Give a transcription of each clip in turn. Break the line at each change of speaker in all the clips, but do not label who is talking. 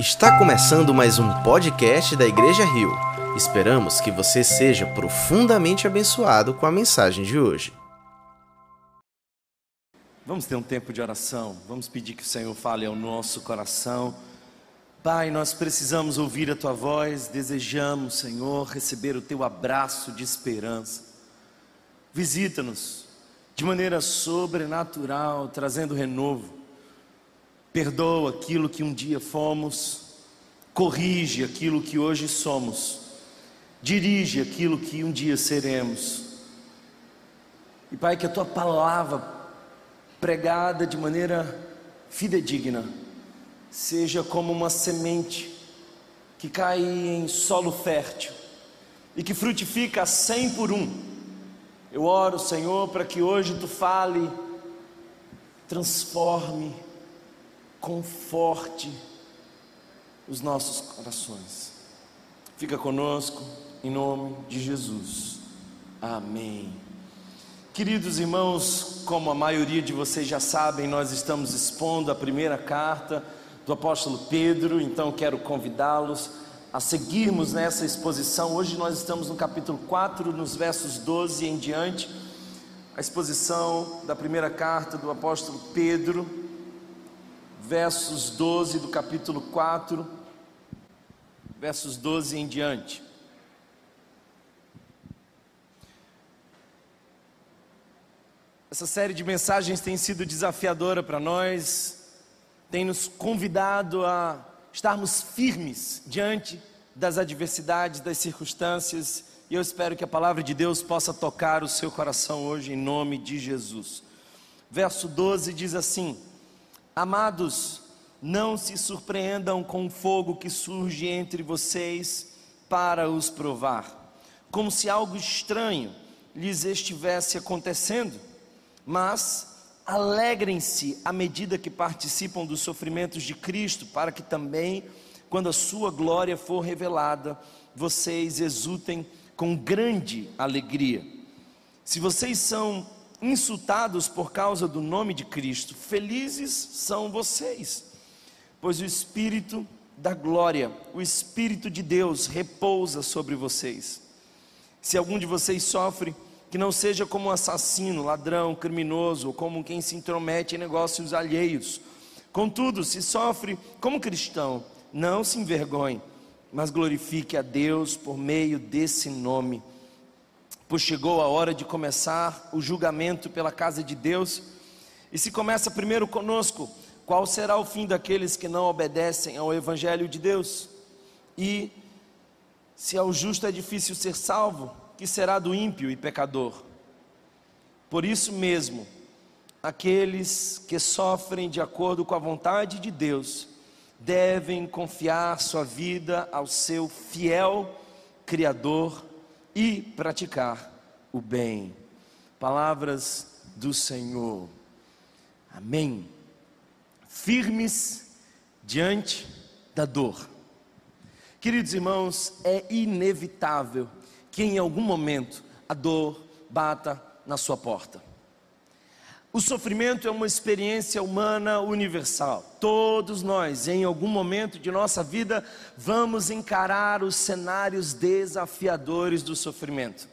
Está começando mais um podcast da Igreja Rio. Esperamos que você seja profundamente abençoado com a mensagem de hoje.
Vamos ter um tempo de oração, vamos pedir que o Senhor fale ao nosso coração. Pai, nós precisamos ouvir a tua voz, desejamos, Senhor, receber o teu abraço de esperança. Visita-nos de maneira sobrenatural, trazendo renovo perdoa aquilo que um dia fomos, corrige aquilo que hoje somos, dirige aquilo que um dia seremos. E Pai, que a tua palavra pregada de maneira fidedigna seja como uma semente que cai em solo fértil e que frutifica cem por um. Eu oro, Senhor, para que hoje tu fale, transforme, conforte os nossos corações. Fica conosco, em nome de Jesus. Amém. Queridos irmãos, como a maioria de vocês já sabem, nós estamos expondo a primeira carta do apóstolo Pedro, então quero convidá-los a seguirmos nessa exposição. Hoje nós estamos no capítulo 4, nos versos 12 em diante, a exposição da primeira carta do apóstolo Pedro versos 12 do capítulo 4, versos 12 em diante. Essa série de mensagens tem sido desafiadora para nós, tem nos convidado a estarmos firmes diante das adversidades, das circunstâncias, e eu espero que a palavra de Deus possa tocar o seu coração hoje, em nome de Jesus. Verso 12 diz assim: Amados, não se surpreendam com o fogo que surge entre vocês para os provar, como se algo estranho lhes estivesse acontecendo, mas alegrem-se à medida que participam dos sofrimentos de Cristo, para que também, quando a sua glória for revelada, vocês exultem com grande alegria. Se vocês são insultados por causa do nome de Cristo, felizes são vocês, pois o Espírito da glória, o Espírito de Deus repousa sobre vocês. Se algum de vocês sofre, que não seja como um assassino, ladrão, criminoso, ou como quem se intromete em negócios alheios. Contudo, se sofre como cristão, não se envergonhe, mas glorifique a Deus por meio desse nome pois chegou a hora de começar o julgamento pela casa de Deus. E se começa primeiro conosco, qual será o fim daqueles que não obedecem ao Evangelho de Deus? E se ao justo é difícil ser salvo, que será do ímpio e pecador? Por isso mesmo, aqueles que sofrem de acordo com a vontade de Deus, devem confiar sua vida ao seu fiel Criador e praticar o bem. Palavras do Senhor. Amém. Firmes diante da dor. Queridos irmãos, é inevitável que em algum momento a dor bata na sua porta. O sofrimento é uma experiência humana universal. Todos nós, em algum momento de nossa vida, vamos encarar os cenários desafiadores do sofrimento.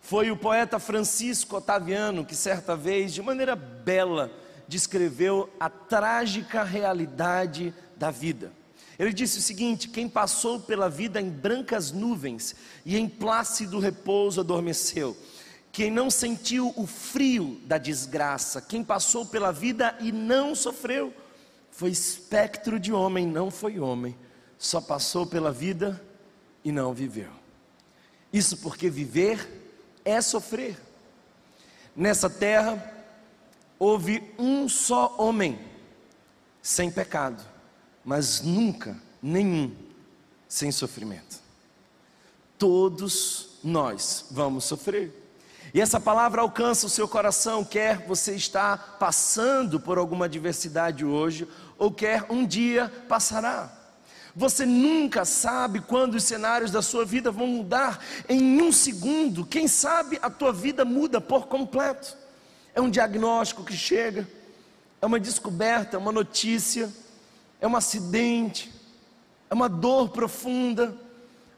Foi o poeta Francisco Otaviano que, certa vez, de maneira bela, descreveu a trágica realidade da vida. Ele disse o seguinte: quem passou pela vida em brancas nuvens e em plácido repouso adormeceu quem não sentiu o frio da desgraça, quem passou pela vida e não sofreu, foi espectro de homem, não foi homem, só passou pela vida e não viveu. Isso porque viver é sofrer. Nessa terra houve um só homem sem pecado, mas nunca nenhum sem sofrimento. Todos nós vamos sofrer. E essa palavra alcança o seu coração, quer você está passando por alguma adversidade hoje, ou quer um dia passará. Você nunca sabe quando os cenários da sua vida vão mudar em um segundo. Quem sabe a tua vida muda por completo. É um diagnóstico que chega, é uma descoberta, é uma notícia, é um acidente, é uma dor profunda.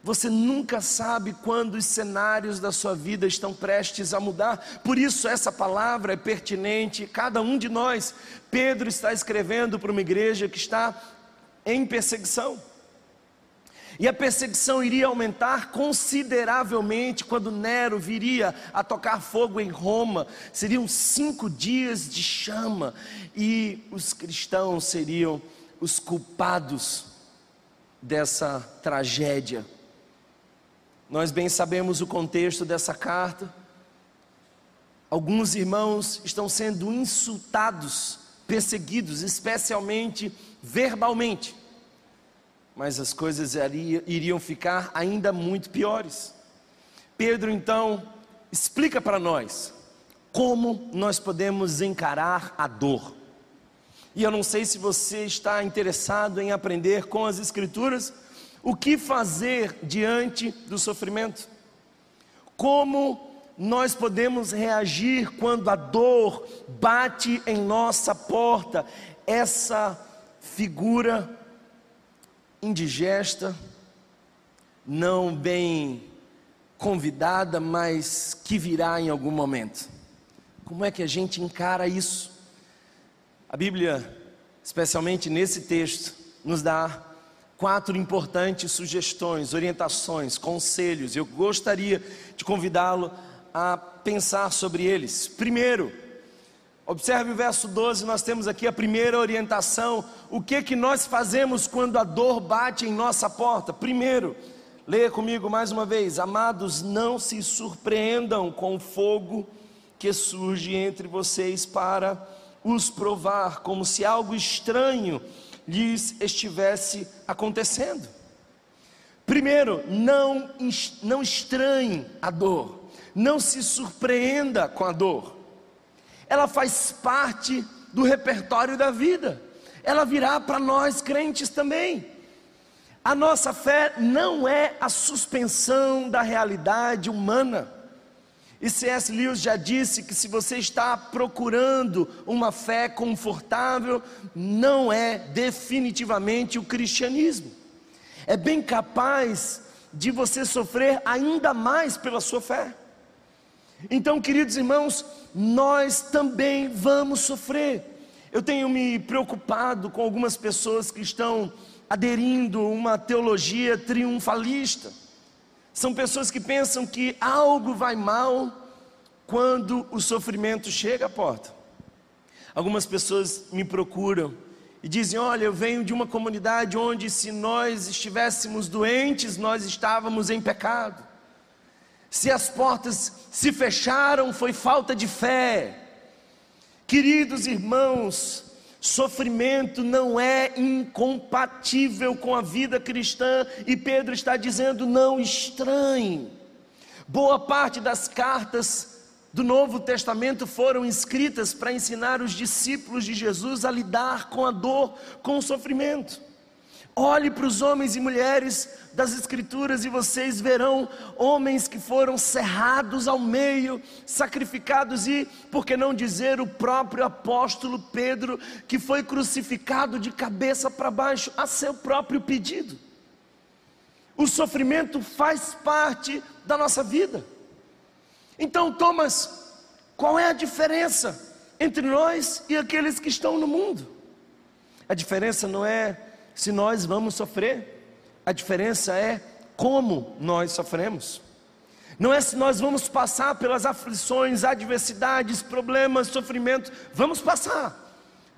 Você nunca sabe quando os cenários da sua vida estão prestes a mudar, por isso essa palavra é pertinente. Cada um de nós, Pedro está escrevendo para uma igreja que está em perseguição. E a perseguição iria aumentar consideravelmente quando Nero viria a tocar fogo em Roma. Seriam cinco dias de chama e os cristãos seriam os culpados dessa tragédia. Nós bem sabemos o contexto dessa carta. Alguns irmãos estão sendo insultados, perseguidos, especialmente verbalmente mas as coisas iriam ficar ainda muito piores. Pedro então explica para nós como nós podemos encarar a dor. E eu não sei se você está interessado em aprender com as Escrituras o que fazer diante do sofrimento. Como nós podemos reagir quando a dor bate em nossa porta, essa figura indigesta, não bem convidada, mas que virá em algum momento. Como é que a gente encara isso? A Bíblia, especialmente nesse texto, nos dá quatro importantes sugestões, orientações, conselhos. Eu gostaria de convidá-lo a pensar sobre eles. Primeiro, Observe o verso 12, nós temos aqui a primeira orientação. O que que nós fazemos quando a dor bate em nossa porta? Primeiro, leia comigo mais uma vez: Amados, não se surpreendam com o fogo que surge entre vocês para os provar, como se algo estranho lhes estivesse acontecendo. Primeiro, não, não estranhe a dor, não se surpreenda com a dor ela faz parte do repertório da vida, ela virá para nós crentes também. A nossa fé não é a suspensão da realidade humana. E C.S. Lewis já disse que se você está procurando uma fé confortável, não é definitivamente o cristianismo. É bem capaz de você sofrer ainda mais pela sua fé. Então, queridos irmãos, nós também vamos sofrer. Eu tenho me preocupado com algumas pessoas que estão aderindo uma teologia triunfalista. São pessoas que pensam que algo vai mal quando o sofrimento chega à porta. Algumas pessoas me procuram e dizem: Olha, eu venho de uma comunidade onde, se nós estivéssemos doentes, nós estávamos em pecado. Se as portas se fecharam, foi falta de fé. Queridos irmãos, sofrimento não é incompatível com a vida cristã, e Pedro está dizendo: não estranhe. Boa parte das cartas do Novo Testamento foram escritas para ensinar os discípulos de Jesus a lidar com a dor, com o sofrimento. Olhe para os homens e mulheres das Escrituras e vocês verão homens que foram cerrados ao meio, sacrificados, e, por que não dizer, o próprio apóstolo Pedro, que foi crucificado de cabeça para baixo, a seu próprio pedido. O sofrimento faz parte da nossa vida. Então, Thomas, qual é a diferença entre nós e aqueles que estão no mundo? A diferença não é se nós vamos sofrer, a diferença é como nós sofremos. Não é se nós vamos passar pelas aflições, adversidades, problemas, sofrimentos, vamos passar.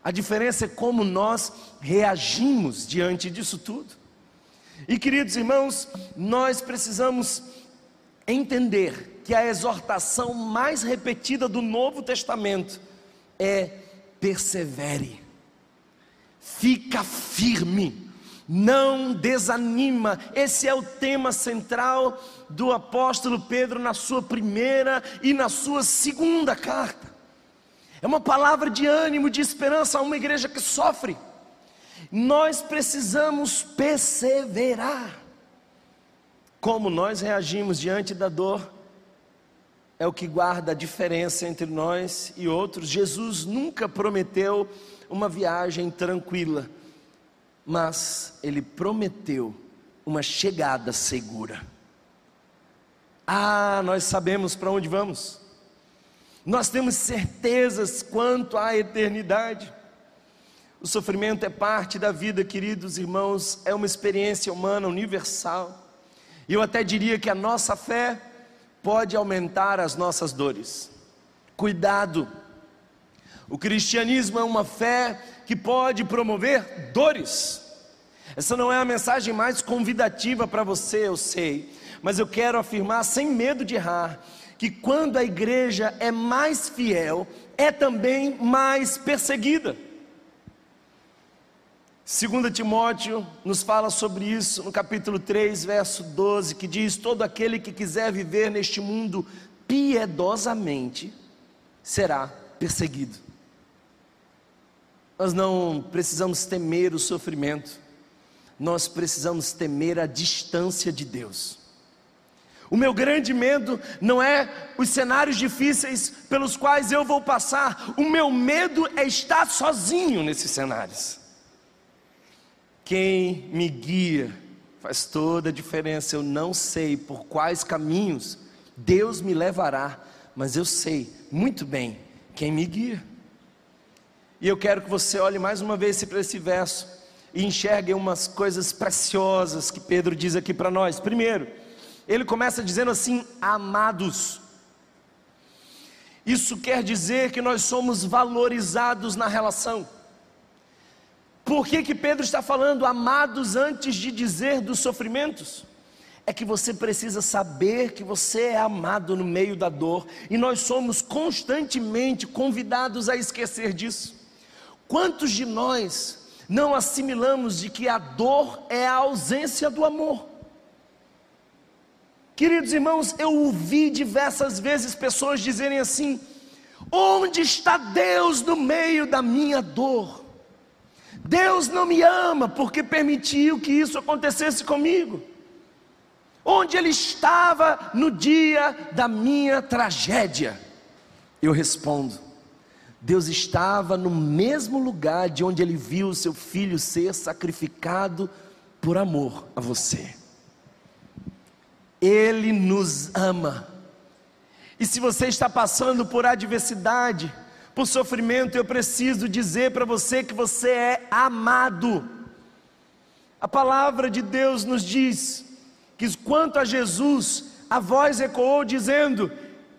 A diferença é como nós reagimos diante disso tudo. E queridos irmãos, nós precisamos entender que a exortação mais repetida do Novo Testamento é persevere fica firme, não desanima. Esse é o tema central do apóstolo Pedro na sua primeira e na sua segunda carta. É uma palavra de ânimo, de esperança a uma igreja que sofre. Nós precisamos perseverar. Como nós reagimos diante da dor é o que guarda a diferença entre nós e outros. Jesus nunca prometeu uma viagem tranquila. mas ele prometeu uma chegada segura. Ah, nós sabemos para onde vamos, nós temos certezas quanto à eternidade. O sofrimento é parte da vida, queridos irmãos, é uma experiência humana universal. E eu até diria que a nossa fé pode aumentar as nossas dores. Cuidado, o cristianismo é uma fé que pode promover dores. Essa não é a mensagem mais convidativa para você, eu sei, mas eu quero afirmar sem medo de errar que quando a igreja é mais fiel, é também mais perseguida. 2 Timóteo nos fala sobre isso no capítulo 3, verso 12, que diz: Todo aquele que quiser viver neste mundo piedosamente será perseguido. Nós não precisamos temer o sofrimento, nós precisamos temer a distância de Deus. O meu grande medo não é os cenários difíceis pelos quais eu vou passar, o meu medo é estar sozinho nesses cenários. Quem me guia faz toda a diferença. Eu não sei por quais caminhos Deus me levará, mas eu sei muito bem quem me guia. E eu quero que você olhe mais uma vez para esse verso e enxergue umas coisas preciosas que Pedro diz aqui para nós. Primeiro, ele começa dizendo assim: amados. Isso quer dizer que nós somos valorizados na relação. Por que, que Pedro está falando amados antes de dizer dos sofrimentos? É que você precisa saber que você é amado no meio da dor, e nós somos constantemente convidados a esquecer disso. Quantos de nós não assimilamos de que a dor é a ausência do amor? Queridos irmãos, eu ouvi diversas vezes pessoas dizerem assim: onde está Deus no meio da minha dor? Deus não me ama porque permitiu que isso acontecesse comigo. Onde Ele estava no dia da minha tragédia? Eu respondo: Deus estava no mesmo lugar de onde Ele viu o seu filho ser sacrificado por amor a você. Ele nos ama. E se você está passando por adversidade, por sofrimento, eu preciso dizer para você que você é amado. A palavra de Deus nos diz que quanto a Jesus, a voz ecoou dizendo: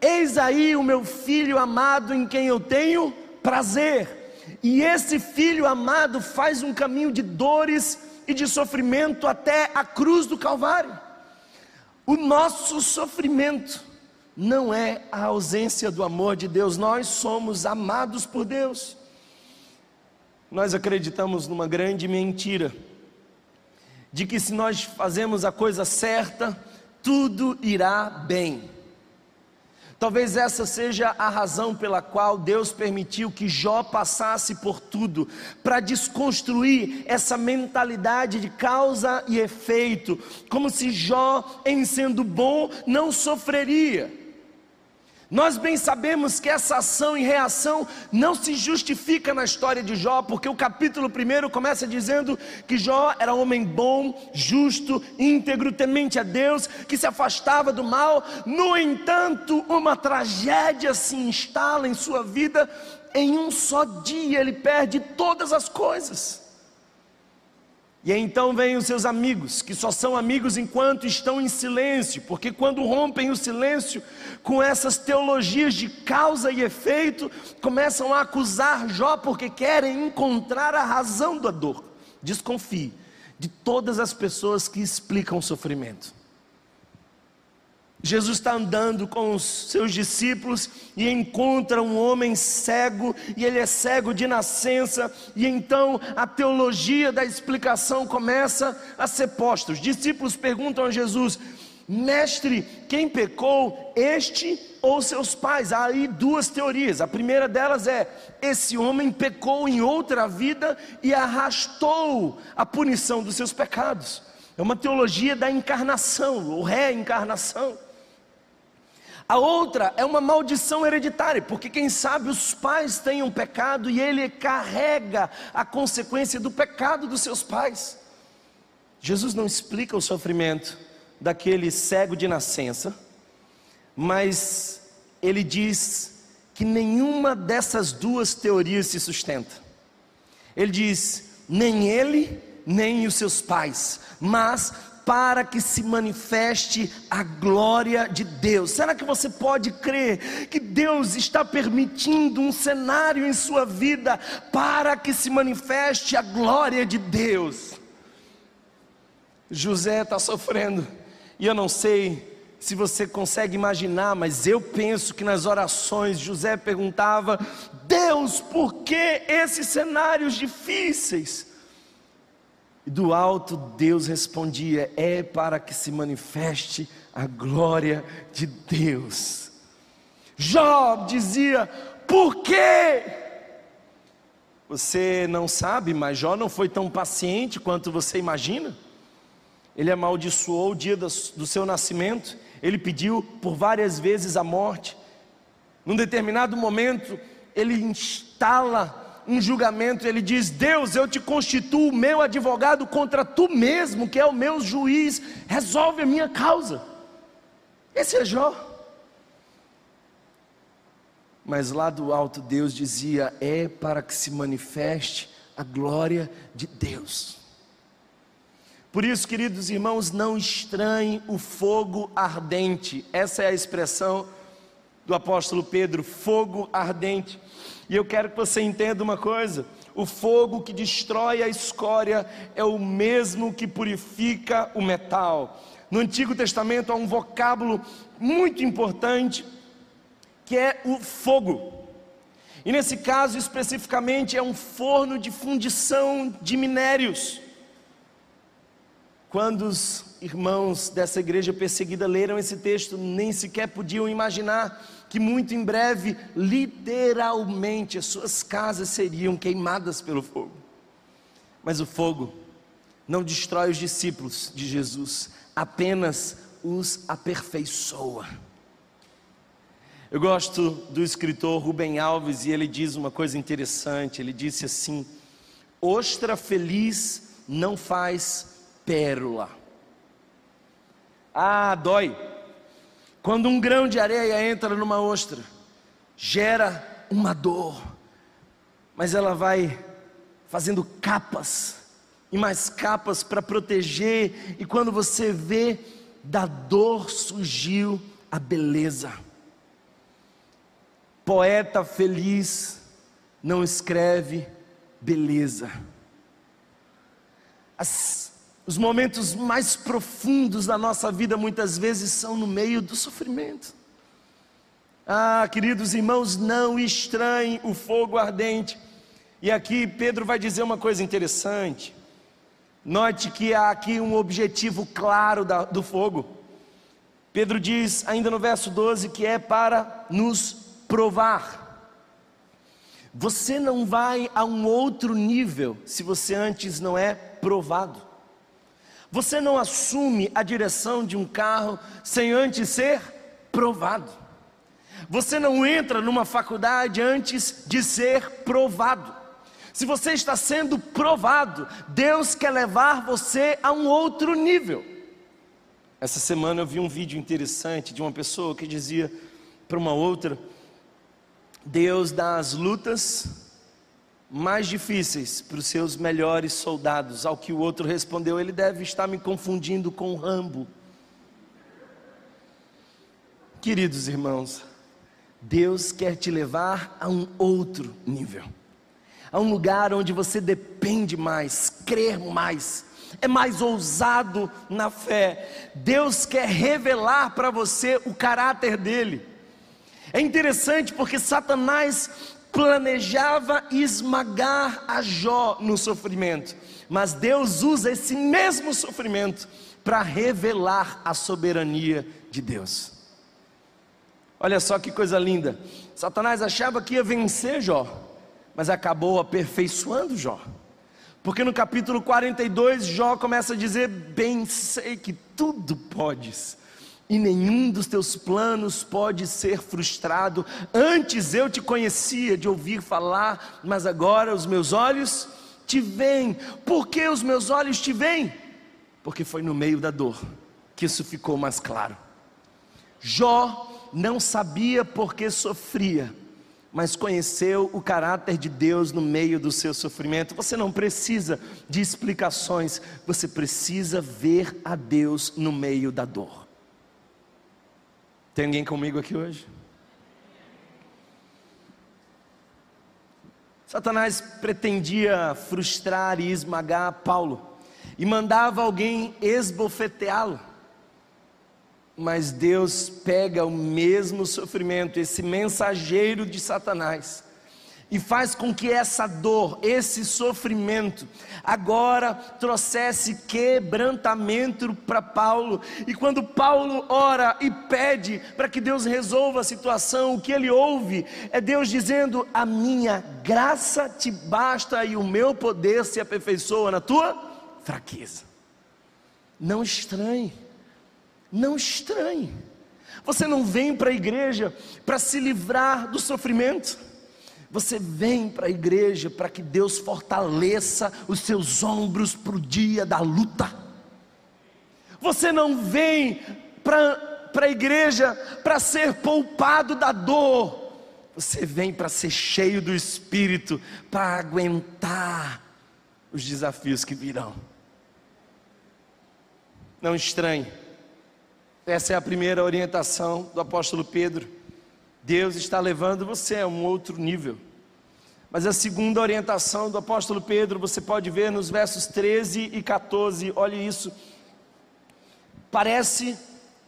Eis aí o meu filho amado em quem eu tenho prazer. E esse filho amado faz um caminho de dores e de sofrimento até a cruz do Calvário. O nosso sofrimento não é a ausência do amor de Deus, nós somos amados por Deus. Nós acreditamos numa grande mentira, de que se nós fazemos a coisa certa, tudo irá bem. Talvez essa seja a razão pela qual Deus permitiu que Jó passasse por tudo, para desconstruir essa mentalidade de causa e efeito, como se Jó, em sendo bom, não sofreria. Nós bem sabemos que essa ação e reação não se justifica na história de Jó, porque o capítulo 1 começa dizendo que Jó era um homem bom, justo, íntegro, temente a Deus, que se afastava do mal. No entanto, uma tragédia se instala em sua vida, em um só dia ele perde todas as coisas. E então vêm os seus amigos, que só são amigos enquanto estão em silêncio, porque quando rompem o silêncio com essas teologias de causa e efeito, começam a acusar Jó porque querem encontrar a razão da dor. Desconfie de todas as pessoas que explicam o sofrimento. Jesus está andando com os seus discípulos e encontra um homem cego, e ele é cego de nascença, e então a teologia da explicação começa a ser posta. Os discípulos perguntam a Jesus: Mestre, quem pecou, este ou seus pais? Há aí duas teorias. A primeira delas é: esse homem pecou em outra vida e arrastou a punição dos seus pecados. É uma teologia da encarnação, ou reencarnação. A outra é uma maldição hereditária, porque quem sabe os pais tenham pecado e ele carrega a consequência do pecado dos seus pais. Jesus não explica o sofrimento daquele cego de nascença, mas ele diz que nenhuma dessas duas teorias se sustenta. Ele diz: nem ele, nem os seus pais, mas para que se manifeste a glória de Deus. Será que você pode crer que Deus está permitindo um cenário em sua vida para que se manifeste a glória de Deus? José está sofrendo, e eu não sei se você consegue imaginar, mas eu penso que nas orações José perguntava: Deus, por que esses cenários difíceis? E do alto Deus respondia: É para que se manifeste a glória de Deus. Jó dizia: Por quê? Você não sabe, mas Jó não foi tão paciente quanto você imagina. Ele amaldiçoou o dia do seu nascimento, ele pediu por várias vezes a morte. Num determinado momento, ele instala um julgamento, ele diz: Deus, eu te constituo meu advogado contra tu mesmo, que é o meu juiz, resolve a minha causa. Esse é Jó. Mas lá do alto Deus dizia: é para que se manifeste a glória de Deus. Por isso, queridos irmãos, não estranhem o fogo ardente, essa é a expressão do apóstolo Pedro: fogo ardente. E eu quero que você entenda uma coisa: o fogo que destrói a escória é o mesmo que purifica o metal. No Antigo Testamento há um vocábulo muito importante que é o fogo. E nesse caso especificamente é um forno de fundição de minérios. Quando os irmãos dessa igreja perseguida leram esse texto, nem sequer podiam imaginar que muito em breve, literalmente, as suas casas seriam queimadas pelo fogo. Mas o fogo não destrói os discípulos de Jesus, apenas os aperfeiçoa. Eu gosto do escritor Rubem Alves e ele diz uma coisa interessante. Ele disse assim: Ostra feliz não faz pérola. Ah, dói quando um grão de areia entra numa ostra, gera uma dor, mas ela vai fazendo capas e mais capas para proteger, e quando você vê, da dor surgiu a beleza. Poeta feliz não escreve beleza. As os momentos mais profundos da nossa vida muitas vezes são no meio do sofrimento. Ah, queridos irmãos, não estranhem o fogo ardente. E aqui Pedro vai dizer uma coisa interessante. Note que há aqui um objetivo claro da, do fogo. Pedro diz, ainda no verso 12, que é para nos provar. Você não vai a um outro nível se você antes não é provado. Você não assume a direção de um carro sem antes ser provado. Você não entra numa faculdade antes de ser provado. Se você está sendo provado, Deus quer levar você a um outro nível. Essa semana eu vi um vídeo interessante de uma pessoa que dizia para uma outra: Deus dá as lutas mais difíceis para os seus melhores soldados. Ao que o outro respondeu: Ele deve estar me confundindo com Rambo. Queridos irmãos, Deus quer te levar a um outro nível, a um lugar onde você depende mais, crer mais, é mais ousado na fé. Deus quer revelar para você o caráter dele. É interessante porque Satanás planejava esmagar a Jó no sofrimento, mas Deus usa esse mesmo sofrimento para revelar a soberania de Deus. Olha só que coisa linda. Satanás achava que ia vencer Jó, mas acabou aperfeiçoando Jó. Porque no capítulo 42, Jó começa a dizer: Bem sei que tudo podes, e nenhum dos teus planos pode ser frustrado. Antes eu te conhecia de ouvir falar, mas agora os meus olhos te veem. Por que os meus olhos te veem? Porque foi no meio da dor que isso ficou mais claro. Jó não sabia porque sofria, mas conheceu o caráter de Deus no meio do seu sofrimento. Você não precisa de explicações, você precisa ver a Deus no meio da dor. Tem alguém comigo aqui hoje? Satanás pretendia frustrar e esmagar Paulo e mandava alguém esbofeteá-lo. Mas Deus pega o mesmo sofrimento, esse mensageiro de Satanás, e faz com que essa dor, esse sofrimento, agora trouxesse quebrantamento para Paulo. E quando Paulo ora e pede para que Deus resolva a situação, o que ele ouve é Deus dizendo: A minha graça te basta e o meu poder se aperfeiçoa na tua fraqueza. Não estranhe não estranhe. Você não vem para a igreja para se livrar do sofrimento. Você vem para a igreja para que Deus fortaleça os seus ombros para o dia da luta. Você não vem para a igreja para ser poupado da dor. Você vem para ser cheio do Espírito, para aguentar os desafios que virão. Não estranhe essa é a primeira orientação do apóstolo Pedro. Deus está levando você a um outro nível. Mas a segunda orientação do apóstolo Pedro, você pode ver nos versos 13 e 14, olhe isso. Parece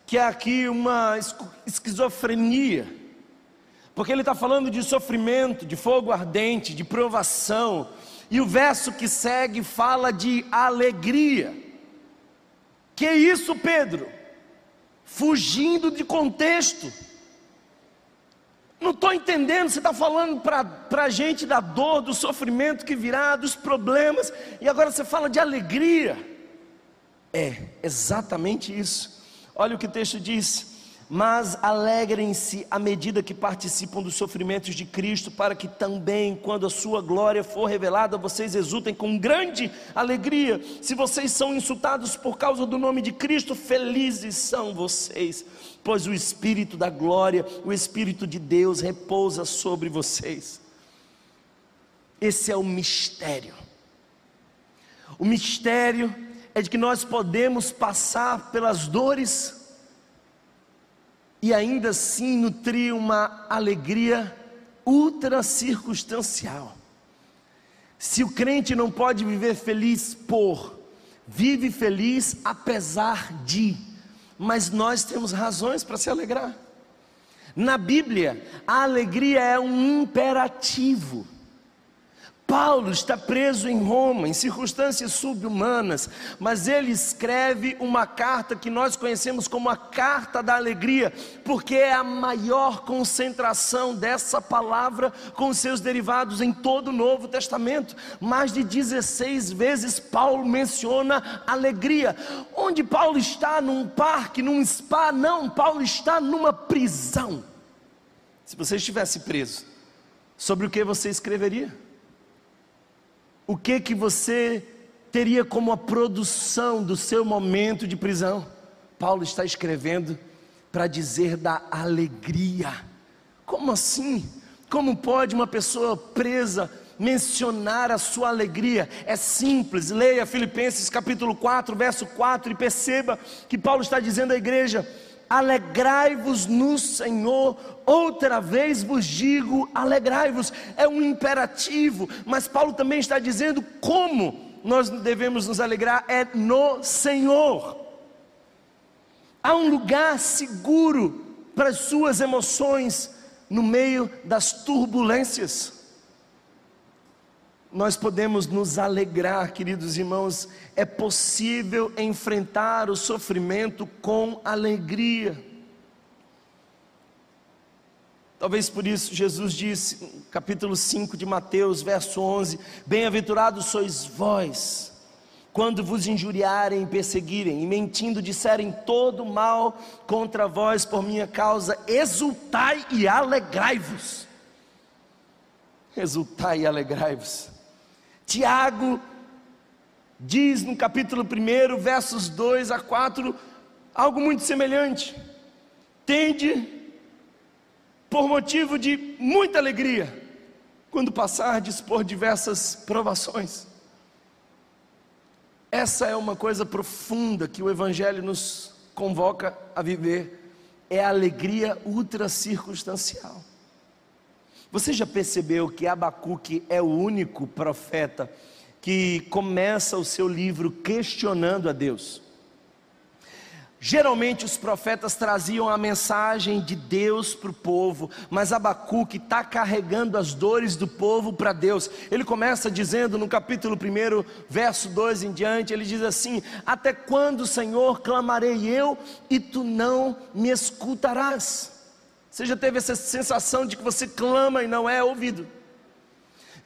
que é aqui uma esquizofrenia, porque ele está falando de sofrimento, de fogo ardente, de provação, e o verso que segue fala de alegria. Que isso, Pedro? fugindo de contexto. Não estou entendendo, você está falando para a gente da dor, do sofrimento que virá, dos problemas, e agora você fala de alegria. É exatamente isso. Olha o que o texto diz: mas alegrem-se à medida que participam dos sofrimentos de Cristo, para que também, quando a sua glória for revelada, vocês exultem com grande alegria. Se vocês são insultados por causa do nome de Cristo, felizes são vocês, pois o Espírito da glória, o Espírito de Deus repousa sobre vocês. Esse é o mistério. O mistério é de que nós podemos passar pelas dores e ainda assim nutrir uma alegria ultra circunstancial. Se o crente não pode viver feliz por, vive feliz apesar de, mas nós temos razões para se alegrar. Na Bíblia, a alegria é um imperativo. Paulo está preso em Roma, em circunstâncias subhumanas, mas ele escreve uma carta que nós conhecemos como a Carta da Alegria, porque é a maior concentração dessa palavra com seus derivados em todo o Novo Testamento. Mais de 16 vezes Paulo menciona alegria. Onde Paulo está? Num parque, num spa? Não, Paulo está numa prisão. Se você estivesse preso, sobre o que você escreveria? O que que você teria como a produção do seu momento de prisão? Paulo está escrevendo para dizer da alegria. Como assim? Como pode uma pessoa presa mencionar a sua alegria? É simples, leia Filipenses capítulo 4, verso 4 e perceba que Paulo está dizendo à igreja: alegrai-vos no Senhor, outra vez vos digo, alegrai-vos, é um imperativo, mas Paulo também está dizendo como nós devemos nos alegrar, é no Senhor. Há um lugar seguro para as suas emoções no meio das turbulências nós podemos nos alegrar, queridos irmãos, é possível enfrentar o sofrimento com alegria. Talvez por isso Jesus disse, capítulo 5 de Mateus, verso 11: Bem-aventurados sois vós, quando vos injuriarem e perseguirem, e mentindo disserem todo mal contra vós por minha causa, exultai e alegrai-vos. Exultai e alegrai-vos. Tiago diz no capítulo 1, versos 2 a 4, algo muito semelhante. Tende por motivo de muita alegria quando passardes por diversas provações. Essa é uma coisa profunda que o Evangelho nos convoca a viver, é a alegria ultra circunstancial. Você já percebeu que Abacuque é o único profeta que começa o seu livro questionando a Deus? Geralmente os profetas traziam a mensagem de Deus para o povo, mas Abacuque está carregando as dores do povo para Deus. Ele começa dizendo no capítulo 1, verso 2 em diante: ele diz assim: Até quando, Senhor, clamarei eu e tu não me escutarás? Você já teve essa sensação de que você clama e não é ouvido?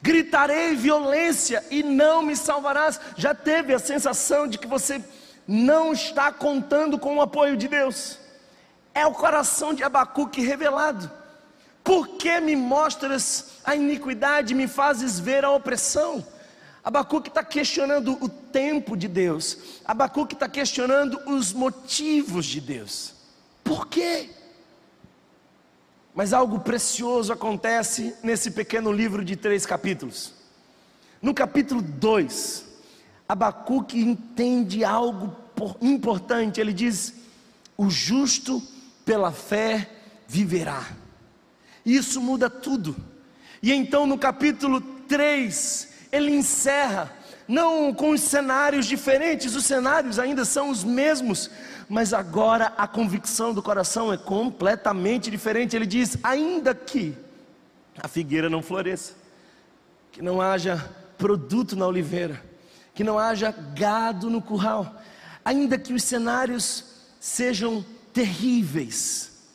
Gritarei violência e não me salvarás. Já teve a sensação de que você não está contando com o apoio de Deus. É o coração de Abacuque revelado. Por que me mostras a iniquidade, me fazes ver a opressão? Abacuque está questionando o tempo de Deus. Abacuque está questionando os motivos de Deus. Por quê? Mas algo precioso acontece nesse pequeno livro de três capítulos. No capítulo 2, Abacuque entende algo importante. Ele diz: O justo pela fé viverá. Isso muda tudo. E então no capítulo 3, ele encerra, não com os cenários diferentes, os cenários ainda são os mesmos, mas agora a convicção do coração é completamente diferente. Ele diz: ainda que a figueira não floresça, que não haja produto na oliveira, que não haja gado no curral, ainda que os cenários sejam terríveis,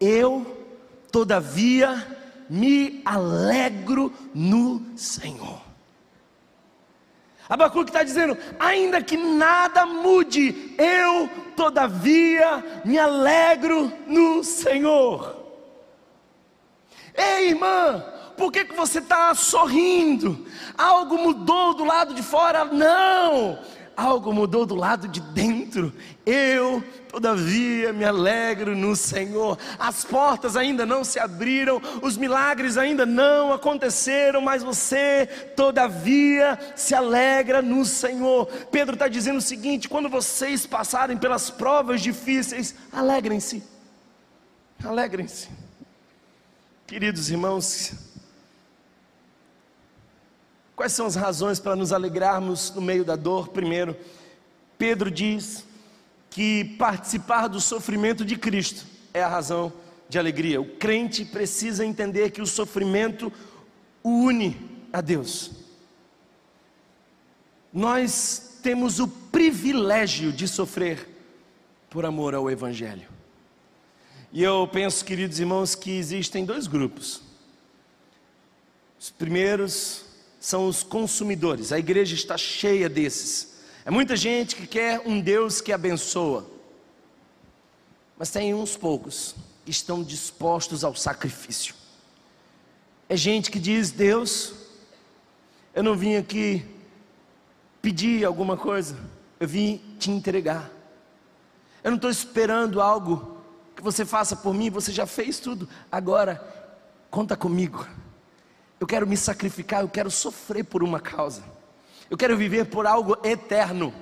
eu, todavia, me alegro no Senhor. Abacuque está dizendo: ainda que nada mude, eu, todavia, me alegro no Senhor. Ei, irmã, por que, que você está sorrindo? Algo mudou do lado de fora? Não, algo mudou do lado de dentro. Eu, todavia, me alegro no Senhor. As portas ainda não se abriram, os milagres ainda não aconteceram, mas você, todavia, se alegra no Senhor. Pedro está dizendo o seguinte: quando vocês passarem pelas provas difíceis, alegrem-se. Alegrem-se. Queridos irmãos, Quais são as razões para nos alegrarmos no meio da dor? Primeiro, Pedro diz que participar do sofrimento de Cristo é a razão de alegria. O crente precisa entender que o sofrimento o une a Deus. Nós temos o privilégio de sofrer por amor ao Evangelho. E eu penso, queridos irmãos, que existem dois grupos. Os primeiros são os consumidores. A igreja está cheia desses. É muita gente que quer um Deus que abençoa. Mas tem uns poucos que estão dispostos ao sacrifício. É gente que diz: Deus, eu não vim aqui pedir alguma coisa, eu vim te entregar. Eu não estou esperando algo que você faça por mim, você já fez tudo. Agora, conta comigo. Eu quero me sacrificar, eu quero sofrer por uma causa. Eu quero viver por algo eterno.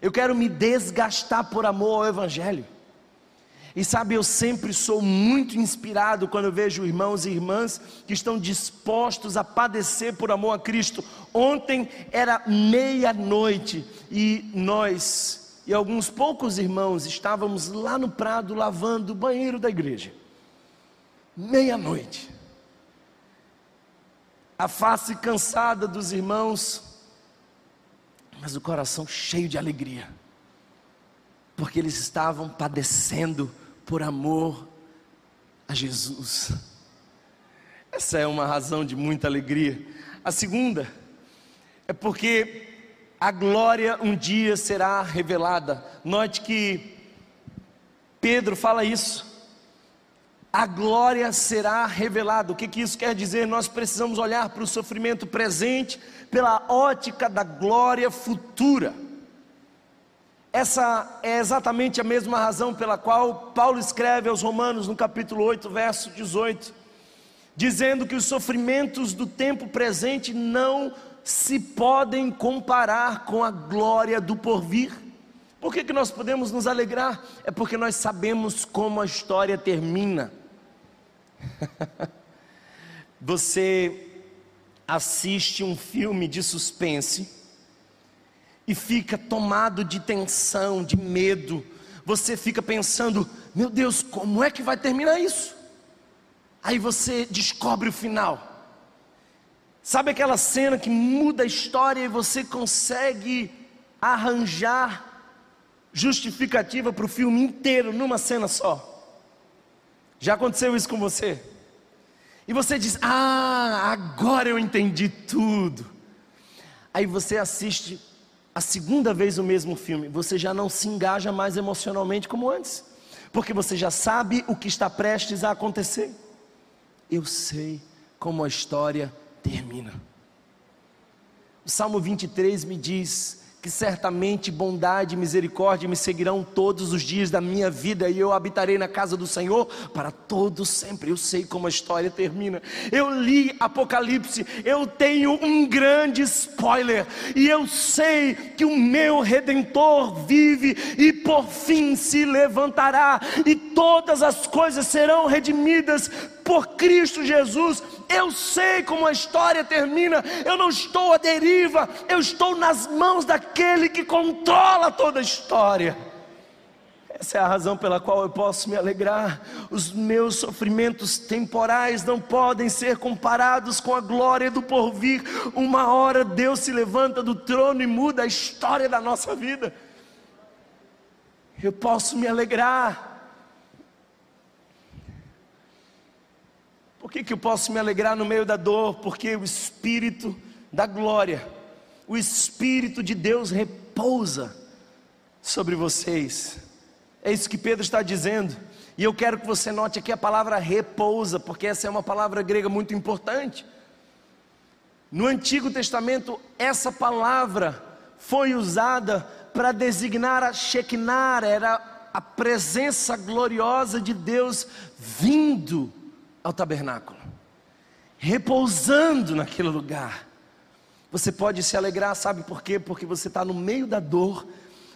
Eu quero me desgastar por amor ao Evangelho. E sabe, eu sempre sou muito inspirado quando eu vejo irmãos e irmãs que estão dispostos a padecer por amor a Cristo. Ontem era meia-noite e nós e alguns poucos irmãos estávamos lá no prado lavando o banheiro da igreja. Meia-noite a face cansada dos irmãos, mas o coração cheio de alegria, porque eles estavam padecendo por amor a Jesus. Essa é uma razão de muita alegria. A segunda é porque a glória um dia será revelada. Note que Pedro fala isso. A glória será revelada. O que, que isso quer dizer? Nós precisamos olhar para o sofrimento presente pela ótica da glória futura. Essa é exatamente a mesma razão pela qual Paulo escreve aos Romanos, no capítulo 8, verso 18, dizendo que os sofrimentos do tempo presente não se podem comparar com a glória do porvir. Por que, que nós podemos nos alegrar? É porque nós sabemos como a história termina. Você assiste um filme de suspense e fica tomado de tensão, de medo. Você fica pensando: meu Deus, como é que vai terminar isso? Aí você descobre o final. Sabe aquela cena que muda a história e você consegue arranjar justificativa para o filme inteiro numa cena só? Já aconteceu isso com você? E você diz: Ah, agora eu entendi tudo. Aí você assiste a segunda vez o mesmo filme, você já não se engaja mais emocionalmente como antes, porque você já sabe o que está prestes a acontecer. Eu sei como a história termina. O Salmo 23 me diz que certamente bondade e misericórdia me seguirão todos os dias da minha vida e eu habitarei na casa do Senhor para todos sempre. Eu sei como a história termina. Eu li Apocalipse, eu tenho um grande spoiler e eu sei que o meu redentor vive e por fim se levantará e todas as coisas serão redimidas por Cristo Jesus. Eu sei como a história termina. Eu não estou à deriva, eu estou nas mãos daquele que controla toda a história. Essa é a razão pela qual eu posso me alegrar. Os meus sofrimentos temporais não podem ser comparados com a glória do porvir. Uma hora Deus se levanta do trono e muda a história da nossa vida. Eu posso me alegrar Por que, que eu posso me alegrar no meio da dor? Porque o Espírito da glória, o Espírito de Deus repousa sobre vocês. É isso que Pedro está dizendo. E eu quero que você note aqui a palavra repousa, porque essa é uma palavra grega muito importante. No Antigo Testamento, essa palavra foi usada para designar a Shekinah, era a presença gloriosa de Deus vindo ao tabernáculo, repousando naquele lugar. Você pode se alegrar, sabe por quê? Porque você está no meio da dor,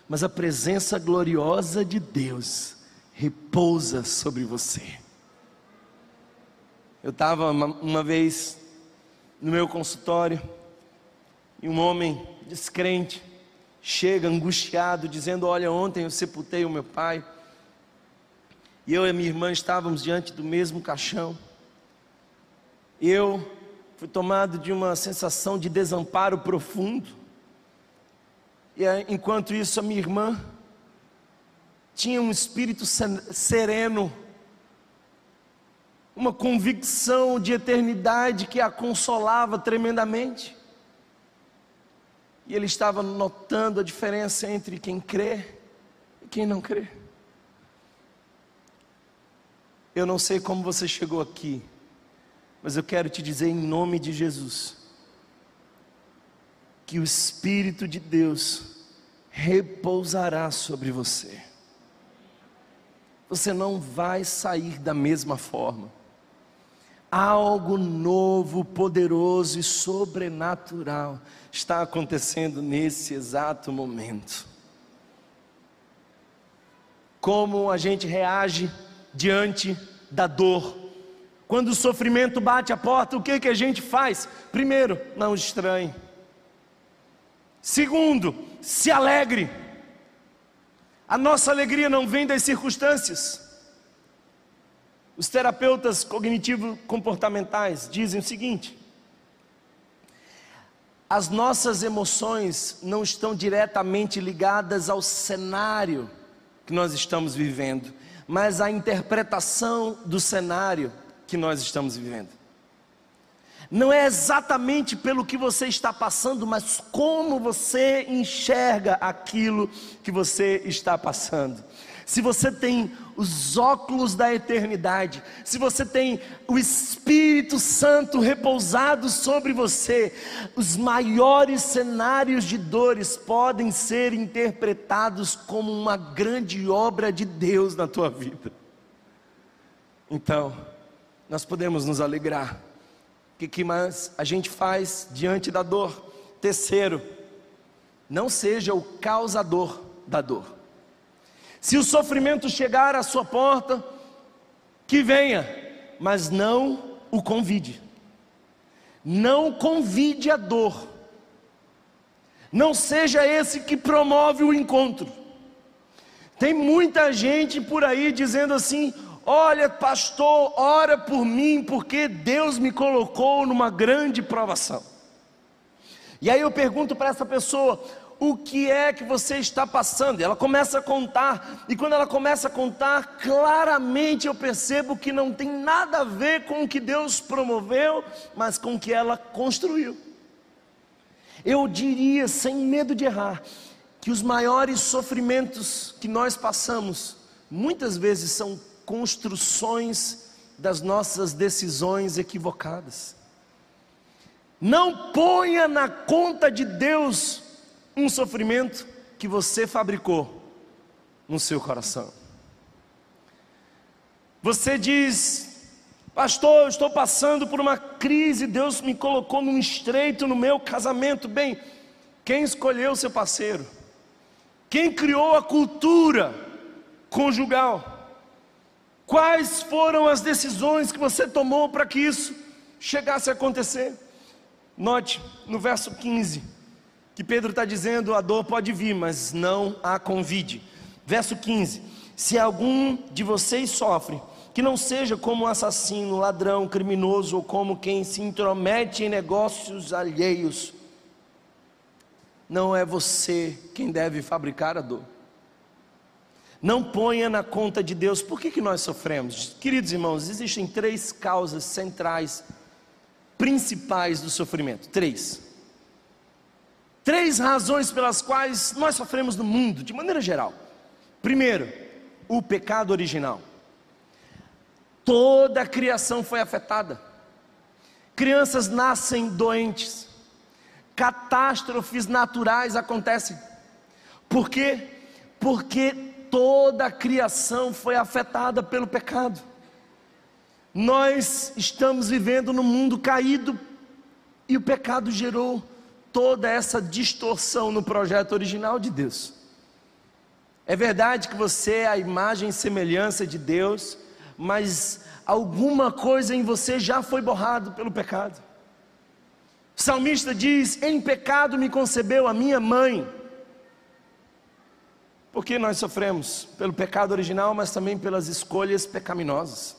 mas a presença gloriosa de Deus repousa sobre você. Eu estava uma, uma vez no meu consultório e um homem descrente chega angustiado, dizendo: Olha, ontem eu sepultei o meu pai. E eu e minha irmã estávamos diante do mesmo caixão. Eu fui tomado de uma sensação de desamparo profundo. E enquanto isso, a minha irmã tinha um espírito sereno, uma convicção de eternidade que a consolava tremendamente. E ele estava notando a diferença entre quem crê e quem não crê. Eu não sei como você chegou aqui, mas eu quero te dizer em nome de Jesus, que o Espírito de Deus repousará sobre você. Você não vai sair da mesma forma. Algo novo, poderoso e sobrenatural está acontecendo nesse exato momento. Como a gente reage diante da dor. Quando o sofrimento bate a porta, o que, que a gente faz? Primeiro, não estranhe. Segundo, se alegre. A nossa alegria não vem das circunstâncias. Os terapeutas cognitivo-comportamentais dizem o seguinte: as nossas emoções não estão diretamente ligadas ao cenário que nós estamos vivendo, mas a interpretação do cenário que nós estamos vivendo. não é exatamente pelo que você está passando, mas como você enxerga aquilo que você está passando. Se você tem os óculos da eternidade, se você tem o Espírito Santo repousado sobre você, os maiores cenários de dores podem ser interpretados como uma grande obra de Deus na tua vida. Então, nós podemos nos alegrar o que, que mais a gente faz diante da dor? Terceiro, não seja o causador da dor. Se o sofrimento chegar à sua porta, que venha, mas não o convide. Não convide a dor. Não seja esse que promove o encontro. Tem muita gente por aí dizendo assim: Olha, pastor, ora por mim, porque Deus me colocou numa grande provação. E aí eu pergunto para essa pessoa: o que é que você está passando? E ela começa a contar, e quando ela começa a contar, claramente eu percebo que não tem nada a ver com o que Deus promoveu, mas com o que ela construiu. Eu diria, sem medo de errar, que os maiores sofrimentos que nós passamos, muitas vezes são construções das nossas decisões equivocadas. Não ponha na conta de Deus um sofrimento que você fabricou no seu coração. Você diz, pastor, eu estou passando por uma crise, Deus me colocou num estreito no meu casamento. Bem, quem escolheu seu parceiro? Quem criou a cultura conjugal? Quais foram as decisões que você tomou para que isso chegasse a acontecer? Note no verso 15 que Pedro está dizendo: a dor pode vir, mas não a convide. Verso 15: Se algum de vocês sofre, que não seja como assassino, ladrão, criminoso ou como quem se intromete em negócios alheios. Não é você quem deve fabricar a dor. Não ponha na conta de Deus. Por que, que nós sofremos? Queridos irmãos, existem três causas centrais, principais do sofrimento. Três. Três razões pelas quais nós sofremos no mundo, de maneira geral. Primeiro, o pecado original. Toda a criação foi afetada. Crianças nascem doentes. Catástrofes naturais acontecem. Por quê? Porque toda a criação foi afetada pelo pecado. Nós estamos vivendo num mundo caído e o pecado gerou toda essa distorção no projeto original de Deus. É verdade que você é a imagem e semelhança de Deus, mas alguma coisa em você já foi borrado pelo pecado. O salmista diz: Em pecado me concebeu a minha mãe. Porque nós sofremos pelo pecado original, mas também pelas escolhas pecaminosas.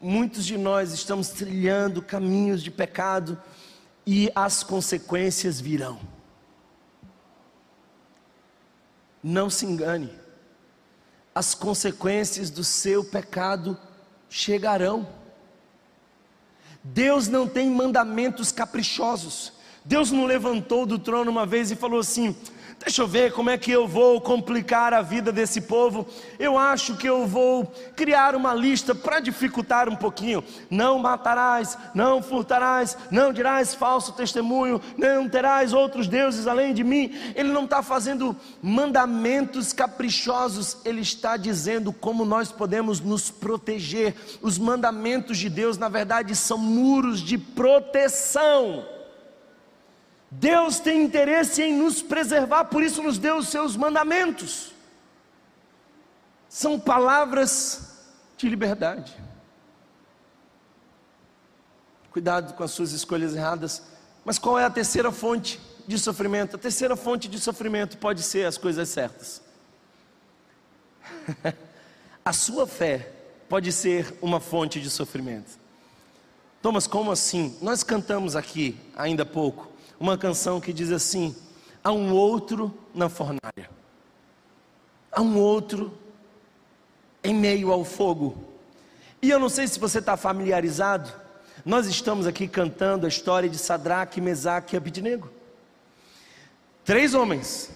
Muitos de nós estamos trilhando caminhos de pecado e as consequências virão. Não se engane, as consequências do seu pecado chegarão. Deus não tem mandamentos caprichosos. Deus não levantou do trono uma vez e falou assim: Deixa eu ver como é que eu vou complicar a vida desse povo. Eu acho que eu vou criar uma lista para dificultar um pouquinho. Não matarás, não furtarás, não dirás falso testemunho, não terás outros deuses além de mim. Ele não está fazendo mandamentos caprichosos, ele está dizendo como nós podemos nos proteger. Os mandamentos de Deus, na verdade, são muros de proteção. Deus tem interesse em nos preservar, por isso nos deu os seus mandamentos. São palavras de liberdade. Cuidado com as suas escolhas erradas. Mas qual é a terceira fonte de sofrimento? A terceira fonte de sofrimento pode ser as coisas certas. a sua fé pode ser uma fonte de sofrimento. Thomas, como assim? Nós cantamos aqui ainda há pouco uma canção que diz assim: há um outro na fornalha, há um outro em meio ao fogo. E eu não sei se você está familiarizado, Nós estamos aqui cantando a história de Sadraque, Mesaque e Abidnego. Três homens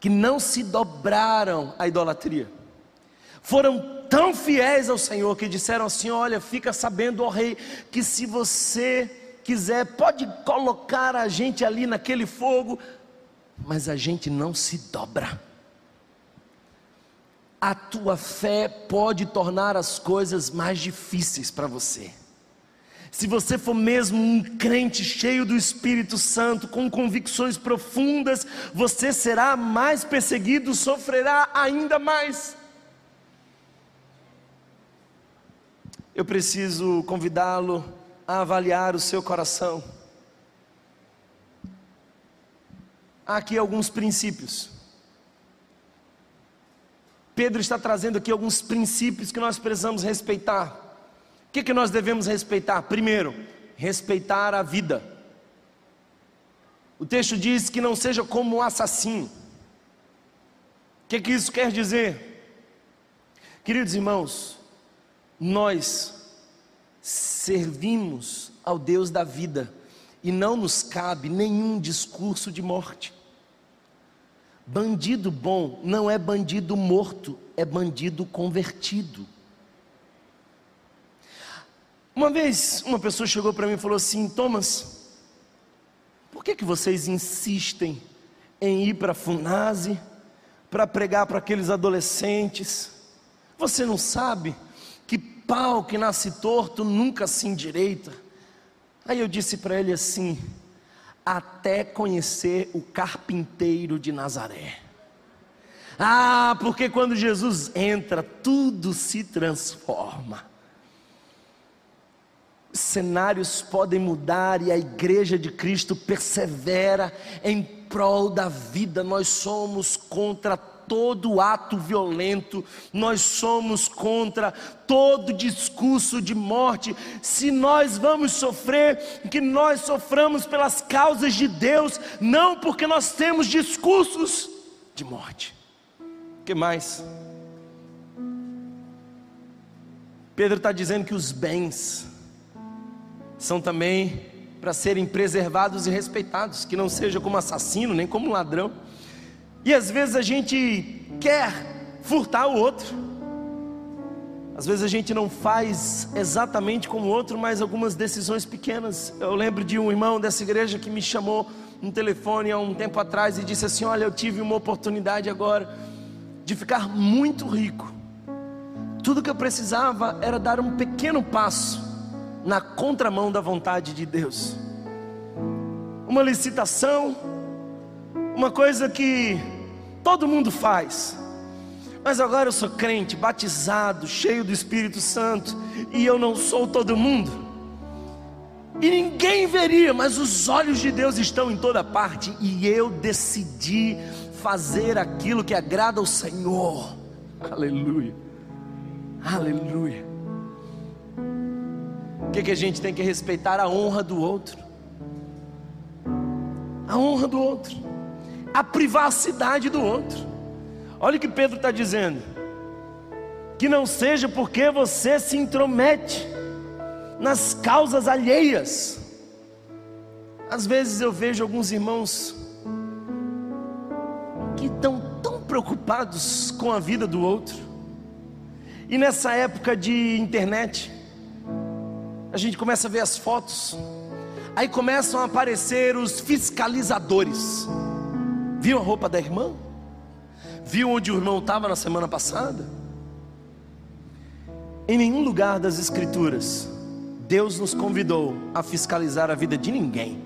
que não se dobraram à idolatria. Foram tão fiéis ao Senhor que disseram assim: Olha, fica sabendo, ó rei, que se você quiser, pode colocar a gente ali naquele fogo, mas a gente não se dobra. A tua fé pode tornar as coisas mais difíceis para você. Se você for mesmo um crente cheio do Espírito Santo, com convicções profundas, você será mais perseguido, sofrerá ainda mais. Eu preciso convidá-lo a avaliar o seu coração. Há aqui alguns princípios. Pedro está trazendo aqui alguns princípios que nós precisamos respeitar. O que, que nós devemos respeitar? Primeiro, respeitar a vida. O texto diz que não seja como um assassino. O que, que isso quer dizer? Queridos irmãos, nós servimos ao Deus da vida e não nos cabe nenhum discurso de morte. Bandido bom não é bandido morto, é bandido convertido. Uma vez uma pessoa chegou para mim e falou assim: Thomas, por que, que vocês insistem em ir para a Funase, para pregar para aqueles adolescentes? Você não sabe pau que nasce torto nunca se endireita? Aí eu disse para ele assim: até conhecer o carpinteiro de Nazaré. Ah, porque quando Jesus entra, tudo se transforma cenários podem mudar e a igreja de Cristo persevera em prol da vida. Nós somos contra todo ato violento, nós somos contra todo discurso de morte. Se nós vamos sofrer, que nós soframos pelas causas de Deus, não porque nós temos discursos de morte. O que mais? Pedro está dizendo que os bens, são também para serem preservados e respeitados, que não seja como assassino, nem como ladrão. E às vezes a gente quer furtar o outro. Às vezes a gente não faz exatamente como o outro, mas algumas decisões pequenas. Eu lembro de um irmão dessa igreja que me chamou no telefone há um tempo atrás e disse assim: Olha, eu tive uma oportunidade agora de ficar muito rico. Tudo que eu precisava era dar um pequeno passo na contramão da vontade de Deus. Uma licitação, uma coisa que todo mundo faz. Mas agora eu sou crente, batizado, cheio do Espírito Santo, e eu não sou todo mundo. E ninguém veria, mas os olhos de Deus estão em toda parte, e eu decidi fazer aquilo que agrada ao Senhor. Aleluia. Aleluia. O que, que a gente tem que respeitar? A honra do outro. A honra do outro. A privacidade do outro. Olha o que Pedro está dizendo. Que não seja porque você se intromete nas causas alheias. Às vezes eu vejo alguns irmãos que estão tão preocupados com a vida do outro. E nessa época de internet, a gente começa a ver as fotos, aí começam a aparecer os fiscalizadores. Viu a roupa da irmã? Viu onde o irmão estava na semana passada? Em nenhum lugar das Escrituras, Deus nos convidou a fiscalizar a vida de ninguém.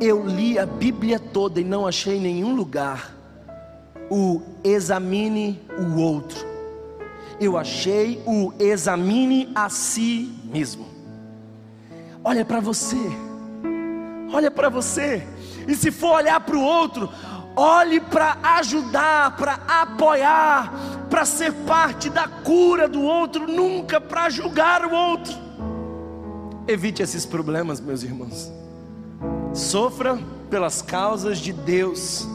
Eu li a Bíblia toda e não achei em nenhum lugar o examine o outro eu achei o examine a si mesmo. Olha para você, olha para você, e se for olhar para o outro, olhe para ajudar, para apoiar, para ser parte da cura do outro, nunca para julgar o outro. Evite esses problemas, meus irmãos. Sofra pelas causas de Deus.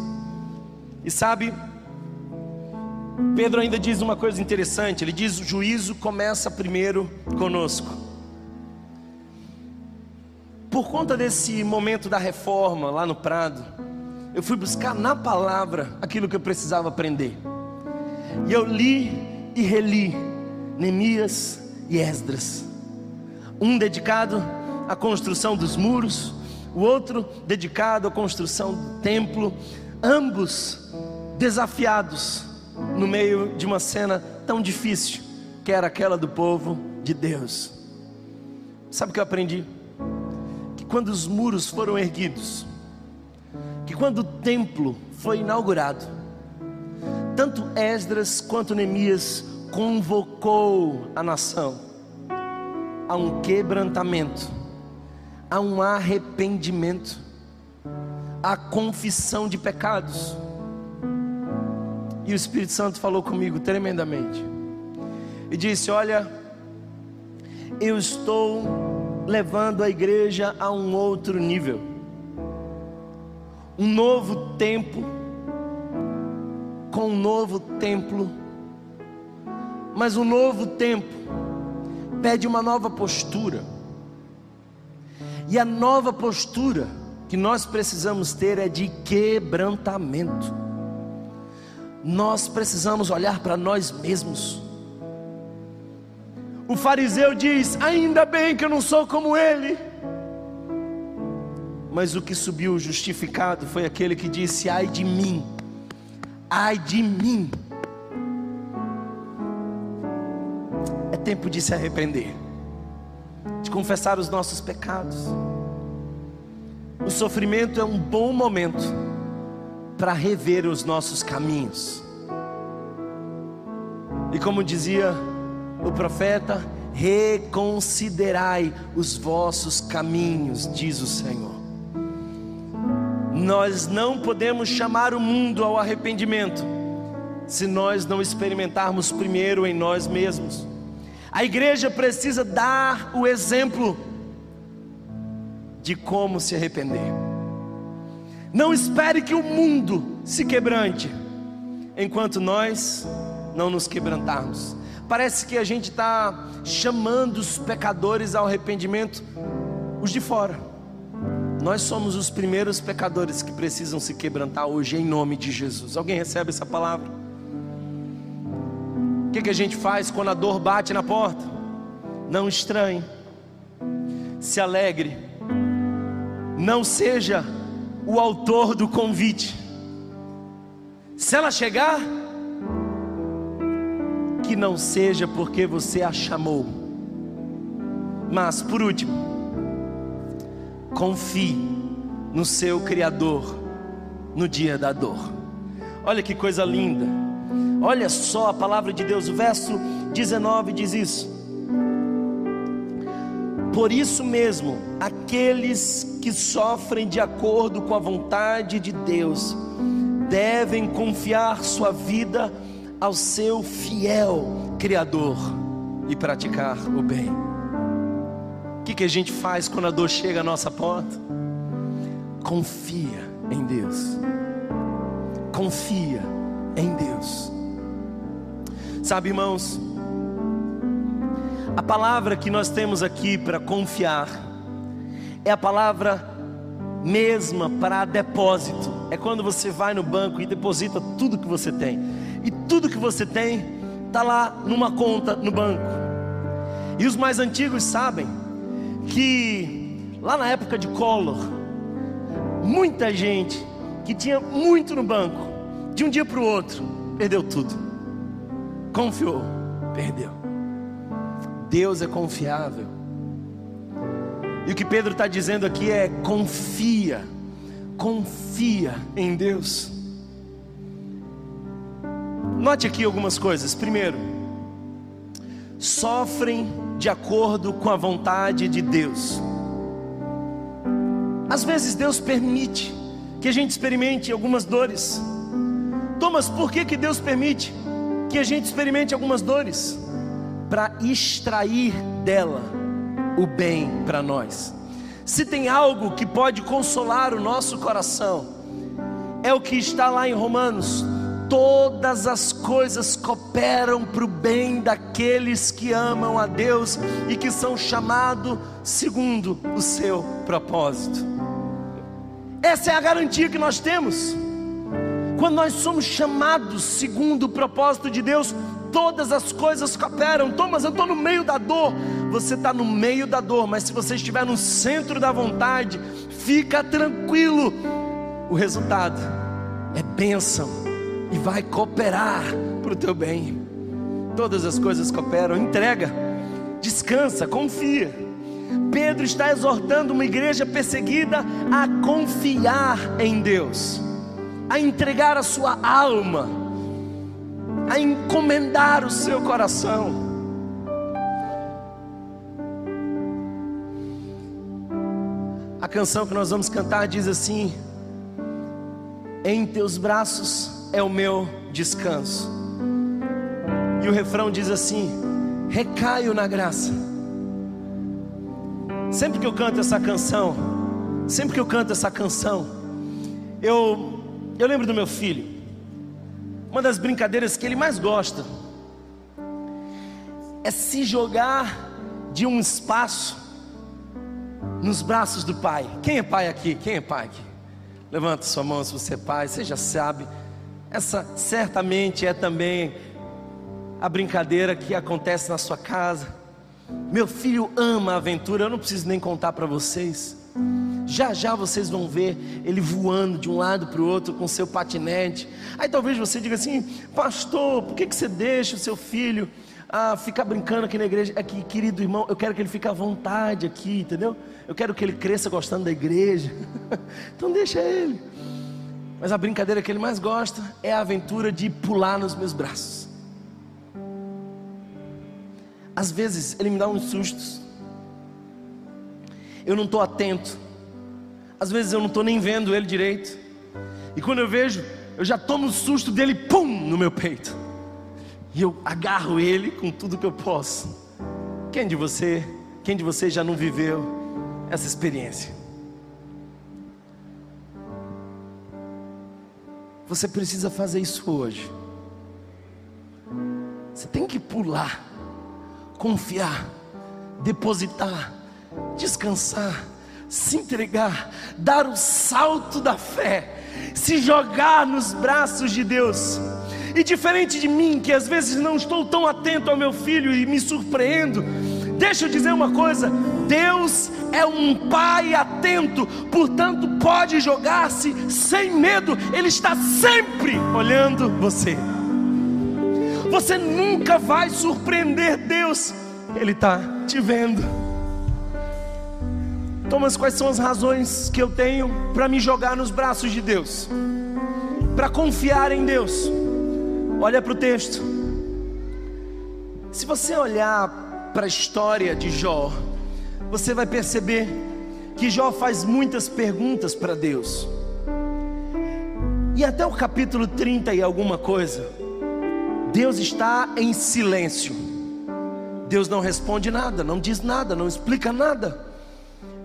E sabe, Pedro ainda diz uma coisa interessante: ele diz: o juízo começa primeiro conosco. Por conta desse momento da reforma lá no Prado, eu fui buscar na palavra aquilo que eu precisava aprender. E eu li e reli Neemias e Esdras. Um dedicado à construção dos muros, o outro dedicado à construção do templo, ambos desafiados no meio de uma cena tão difícil, que era aquela do povo de Deus. Sabe o que eu aprendi? Que quando os muros foram erguidos, que quando o templo foi inaugurado, tanto Esdras quanto Neemias convocou a nação a um quebrantamento, a um arrependimento, a confissão de pecados. E o Espírito Santo falou comigo tremendamente. E disse: Olha, eu estou levando a igreja a um outro nível, um novo tempo, com um novo templo, mas um novo tempo pede uma nova postura, e a nova postura que nós precisamos ter é de quebrantamento. Nós precisamos olhar para nós mesmos. O fariseu diz: Ainda bem que eu não sou como ele. Mas o que subiu justificado foi aquele que disse: Ai de mim, ai de mim. É tempo de se arrepender, de confessar os nossos pecados. O sofrimento é um bom momento para rever os nossos caminhos. E como dizia o profeta, reconsiderai os vossos caminhos, diz o Senhor. Nós não podemos chamar o mundo ao arrependimento se nós não experimentarmos primeiro em nós mesmos. A igreja precisa dar o exemplo de como se arrepender. Não espere que o mundo se quebrante, enquanto nós não nos quebrantarmos. Parece que a gente está chamando os pecadores ao arrependimento, os de fora. Nós somos os primeiros pecadores que precisam se quebrantar hoje, em nome de Jesus. Alguém recebe essa palavra? O que, que a gente faz quando a dor bate na porta? Não estranhe, se alegre, não seja o autor do convite. Se ela chegar, que não seja porque você a chamou. Mas, por último, confie no seu Criador no dia da dor. Olha que coisa linda. Olha só a palavra de Deus, o verso 19 diz isso. Por isso mesmo, aqueles que sofrem de acordo com a vontade de Deus devem confiar sua vida ao seu fiel Criador e praticar o bem. O que, que a gente faz quando a dor chega à nossa porta? Confia em Deus. Confia em Deus. Sabe, irmãos, a palavra que nós temos aqui para confiar é a palavra mesma para depósito. É quando você vai no banco e deposita tudo que você tem. E tudo que você tem está lá numa conta no banco. E os mais antigos sabem que lá na época de Collor, muita gente que tinha muito no banco, de um dia para o outro, perdeu tudo. Confiou, perdeu. Deus é confiável. E o que Pedro está dizendo aqui é: confia, confia em Deus. Note aqui algumas coisas. Primeiro, sofrem de acordo com a vontade de Deus. Às vezes Deus permite que a gente experimente algumas dores. Thomas, por que, que Deus permite que a gente experimente algumas dores? para extrair dela o bem para nós. Se tem algo que pode consolar o nosso coração, é o que está lá em Romanos: todas as coisas cooperam para o bem daqueles que amam a Deus e que são chamados segundo o seu propósito. Essa é a garantia que nós temos. Quando nós somos chamados segundo o propósito de Deus, todas as coisas cooperam. Thomas, eu estou no meio da dor. Você está no meio da dor, mas se você estiver no centro da vontade, fica tranquilo. O resultado é bênção e vai cooperar para o teu bem. Todas as coisas cooperam. Entrega, descansa, confia. Pedro está exortando uma igreja perseguida a confiar em Deus, a entregar a sua alma, a encomendar o seu coração. A canção que nós vamos cantar diz assim: Em teus braços é o meu descanso. E o refrão diz assim: recaio na graça. Sempre que eu canto essa canção, sempre que eu canto essa canção, eu eu lembro do meu filho. Uma das brincadeiras que ele mais gosta é se jogar de um espaço nos braços do pai. Quem é pai aqui? Quem é pai aqui? Levanta sua mão se você é pai, você já sabe. Essa certamente é também a brincadeira que acontece na sua casa. Meu filho ama a aventura, eu não preciso nem contar para vocês. Já já vocês vão ver ele voando de um lado para o outro com seu patinete. Aí talvez você diga assim, pastor, por que, que você deixa o seu filho ah, ficar brincando aqui na igreja? Aqui, querido irmão, eu quero que ele fique à vontade aqui, entendeu? Eu quero que ele cresça gostando da igreja. então deixa ele. Mas a brincadeira que ele mais gosta é a aventura de pular nos meus braços. Às vezes ele me dá uns sustos. Eu não estou atento. Às vezes eu não estou nem vendo ele direito. E quando eu vejo, eu já tomo o susto dele, pum, no meu peito. E eu agarro ele com tudo que eu posso. Quem de você, quem de você já não viveu essa experiência? Você precisa fazer isso hoje. Você tem que pular, confiar, depositar, descansar, se entregar, dar o salto da fé, se jogar nos braços de Deus. E diferente de mim, que às vezes não estou tão atento ao meu filho e me surpreendo, deixa eu dizer uma coisa: Deus é um pai atento, portanto, pode jogar-se sem medo, Ele está sempre olhando você. Você nunca vai surpreender Deus, Ele está te vendo. Thomas, quais são as razões que eu tenho para me jogar nos braços de Deus? Para confiar em Deus. Olha para o texto. Se você olhar para a história de Jó, você vai perceber que Jó faz muitas perguntas para Deus. E até o capítulo 30 e alguma coisa, Deus está em silêncio. Deus não responde nada, não diz nada, não explica nada.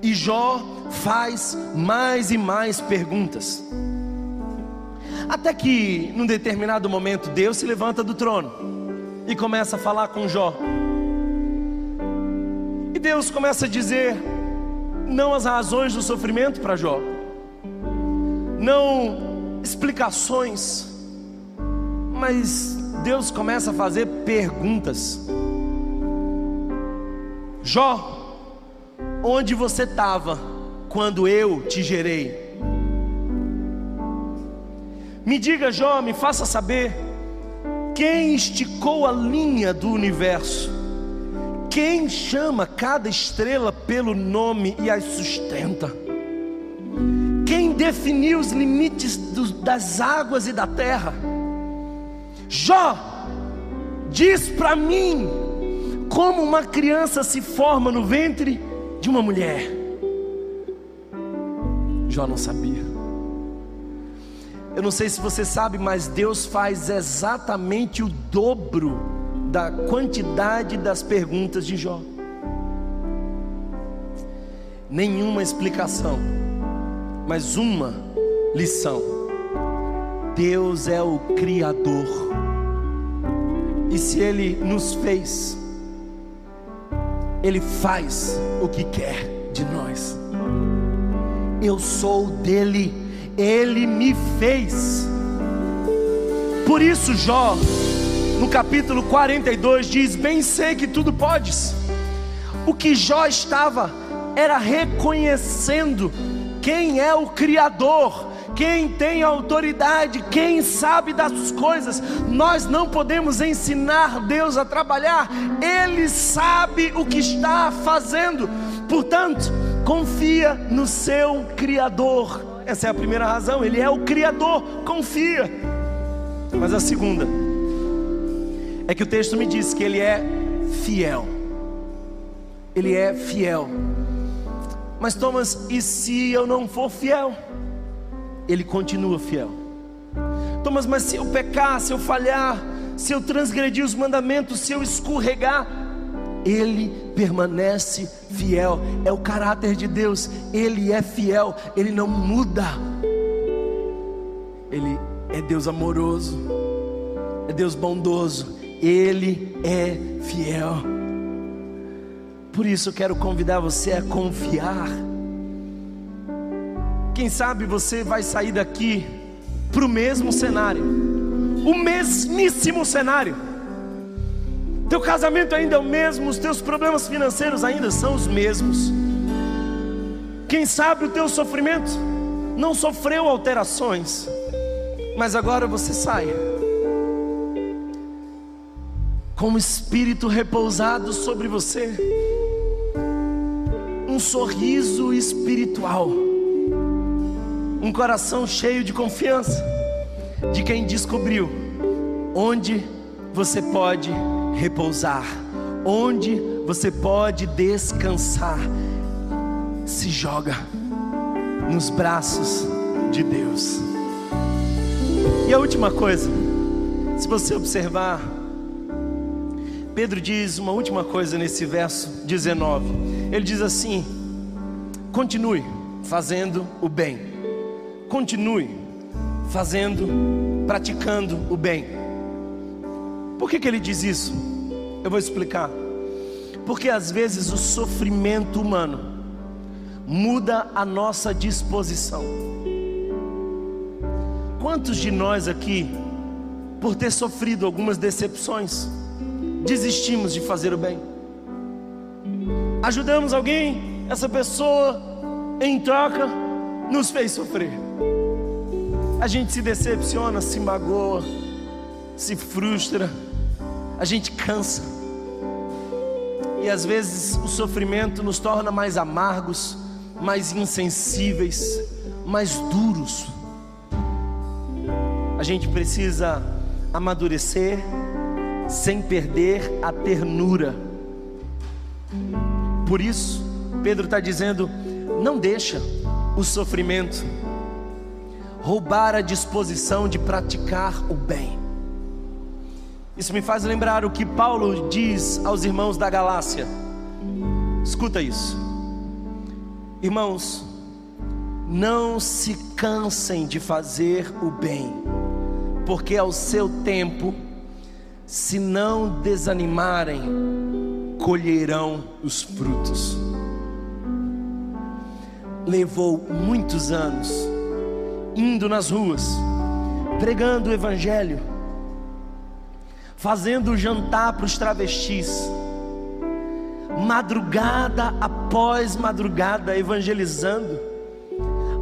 E Jó faz mais e mais perguntas. Até que, num determinado momento, Deus se levanta do trono e começa a falar com Jó. Deus começa a dizer não as razões do sofrimento para Jó, não explicações, mas Deus começa a fazer perguntas. Jó, onde você estava quando eu te gerei? Me diga, Jó, me faça saber quem esticou a linha do universo quem chama cada estrela pelo nome e as sustenta? Quem definiu os limites do, das águas e da terra? Jó, diz para mim como uma criança se forma no ventre de uma mulher. Jó não sabia. Eu não sei se você sabe, mas Deus faz exatamente o dobro da quantidade das perguntas de Jó. Nenhuma explicação, mas uma lição. Deus é o Criador. E se Ele nos fez, Ele faz o que quer de nós. Eu sou dele, Ele me fez. Por isso, Jó, no capítulo 42, diz: Bem sei que tudo podes. O que Jó estava era reconhecendo quem é o Criador, quem tem autoridade, quem sabe das coisas. Nós não podemos ensinar Deus a trabalhar, Ele sabe o que está fazendo. Portanto, confia no seu Criador. Essa é a primeira razão, Ele é o Criador, confia. Mas a segunda é que o texto me diz que Ele é fiel. Ele é fiel. Mas Thomas, e se eu não for fiel? Ele continua fiel. Thomas, mas se eu pecar, se eu falhar, se eu transgredir os mandamentos, se eu escorregar, ele permanece fiel. É o caráter de Deus. Ele é fiel, ele não muda. Ele é Deus amoroso, é Deus bondoso, ele é fiel. Por isso quero convidar você a confiar. Quem sabe você vai sair daqui para o mesmo cenário, o mesmíssimo cenário. Teu casamento ainda é o mesmo, os teus problemas financeiros ainda são os mesmos. Quem sabe o teu sofrimento não sofreu alterações, mas agora você sai com o espírito repousado sobre você um sorriso espiritual, um coração cheio de confiança de quem descobriu onde você pode repousar, onde você pode descansar. Se joga nos braços de Deus. E a última coisa, se você observar, Pedro diz uma última coisa nesse verso 19. Ele diz assim: continue fazendo o bem, continue fazendo, praticando o bem. Por que, que ele diz isso? Eu vou explicar. Porque às vezes o sofrimento humano muda a nossa disposição. Quantos de nós aqui, por ter sofrido algumas decepções, desistimos de fazer o bem? ajudamos alguém, essa pessoa, em troca, nos fez sofrer. A gente se decepciona, se magoa, se frustra, a gente cansa. E às vezes o sofrimento nos torna mais amargos, mais insensíveis, mais duros. A gente precisa amadurecer sem perder a ternura por isso, Pedro está dizendo: não deixa o sofrimento roubar a disposição de praticar o bem. Isso me faz lembrar o que Paulo diz aos irmãos da Galácia. Escuta isso, irmãos, não se cansem de fazer o bem, porque ao seu tempo, se não desanimarem, colherão os frutos. Levou muitos anos indo nas ruas, pregando o Evangelho, fazendo jantar para os travestis, madrugada após madrugada evangelizando.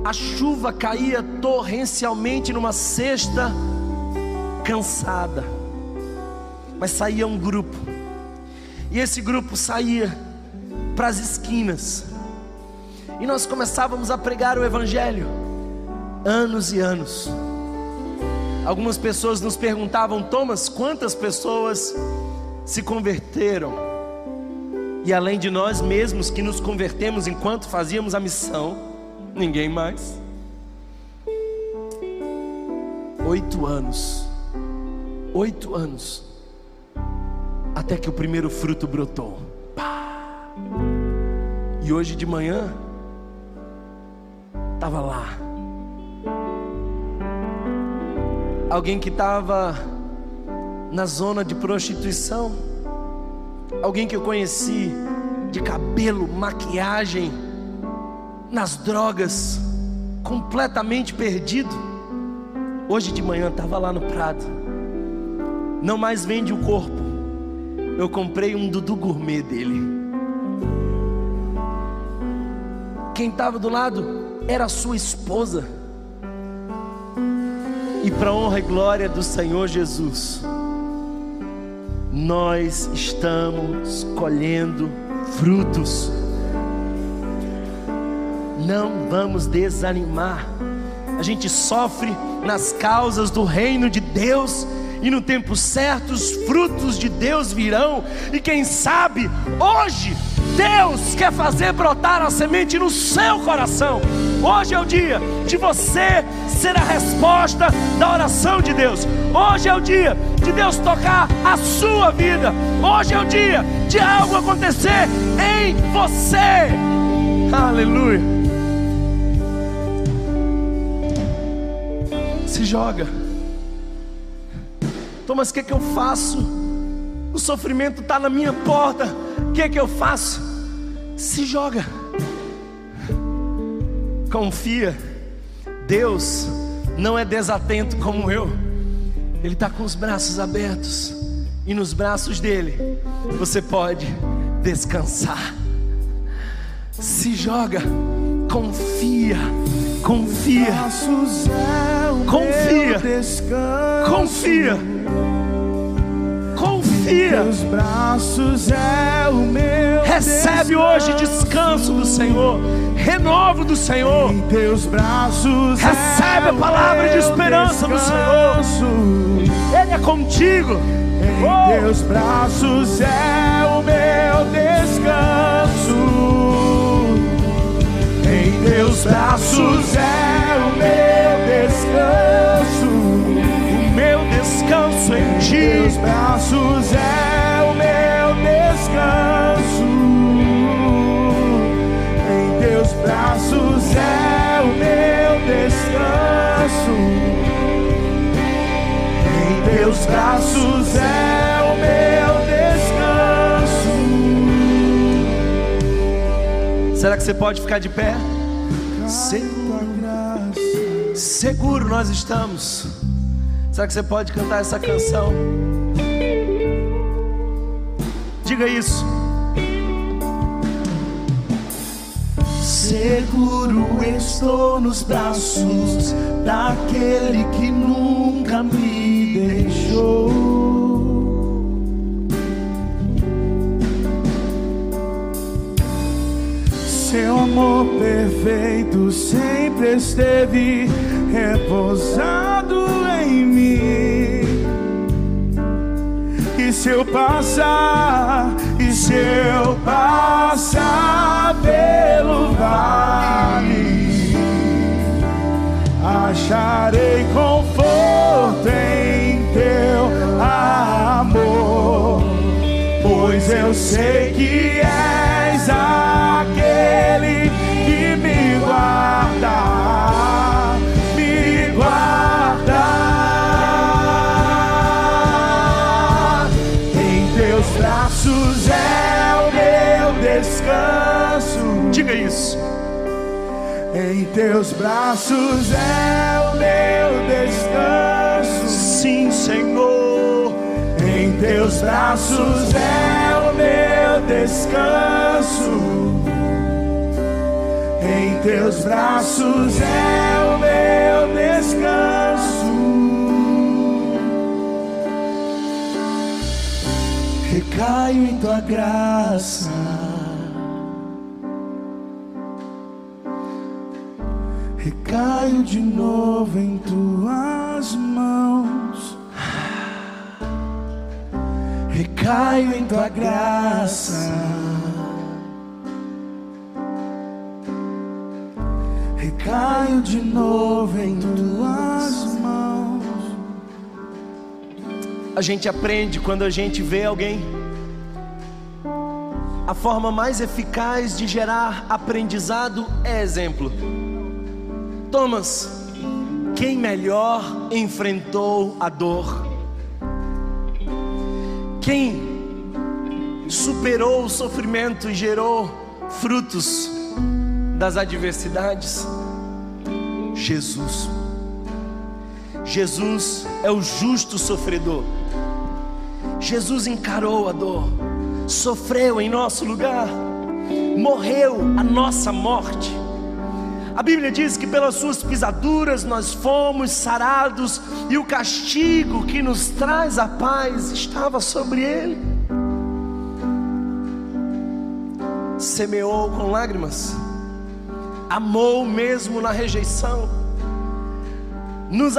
A chuva caía torrencialmente numa cesta, cansada, mas saía um grupo e esse grupo saía para as esquinas. E nós começávamos a pregar o Evangelho. Anos e anos. Algumas pessoas nos perguntavam, Thomas, quantas pessoas se converteram? E além de nós mesmos que nos convertemos enquanto fazíamos a missão, ninguém mais. Oito anos. Oito anos até que o primeiro fruto brotou. Pá. E hoje de manhã, estava lá. alguém que estava na zona de prostituição, alguém que eu conheci de cabelo, maquiagem, nas drogas, completamente perdido. Hoje de manhã estava lá no Prado, não mais vende o corpo. Eu comprei um Dudu Gourmet dele. Quem estava do lado era sua esposa. E para honra e glória do Senhor Jesus, nós estamos colhendo frutos. Não vamos desanimar. A gente sofre nas causas do reino de Deus e no tempo certo os frutos de Deus virão. E quem sabe hoje Deus quer fazer brotar a semente no seu coração. Hoje é o dia de você ser a resposta da oração de Deus. Hoje é o dia de Deus tocar a sua vida. Hoje é o dia de algo acontecer em você. Aleluia. Se joga. Thomas, o que, é que eu faço? O sofrimento está na minha porta. O que, é que eu faço? Se joga. Confia. Deus não é desatento como eu. Ele está com os braços abertos. E nos braços dele você pode descansar. Se joga. Confia. Confia. Confia. Confia confia.
É o meu.
Recebe hoje descanso do Senhor, renovo do Senhor.
Em teus braços
Recebe
é
a palavra
o
de esperança do Senhor. Ele é contigo.
Em
Oh,
teus braços é o meu descanso. Em teus braços é o meu descanso.
Descanso em ti.
teus braços é o meu descanso. Em teus braços é o meu descanso. Em teus braços é o meu descanso.
Será que você pode ficar de pé? Se-
Tua graça.
Seguro nós estamos. Será que você pode cantar essa canção? Diga isso.
Seguro estou nos braços daquele que nunca me deixou. Seu amor perfeito sempre esteve repousado se eu passar, e se eu passar pelo vale, acharei conforto em teu amor, pois eu sei que és aquele que me guarda, descanso.
Diga isso.
Em teus braços é o meu descanso.
Sim, Senhor.
Em teus braços é o meu descanso. Em teus braços é o meu descanso. Recaio em tua graça. Recaio de novo em tuas mãos. Recaio em tua graça. Recaio de novo em tuas mãos.
A gente aprende quando a gente vê alguém. A forma mais eficaz de gerar aprendizado é exemplo. Thomas, quem melhor enfrentou a dor? Quem superou o sofrimento e gerou frutos das adversidades? Jesus. Jesus é o justo sofredor. Jesus encarou a dor, sofreu em nosso lugar, morreu a nossa morte. A Bíblia diz que pelas suas pisaduras nós fomos sarados e o castigo que nos traz a paz estava sobre ele. Semeou com lágrimas, amou mesmo na rejeição, nos,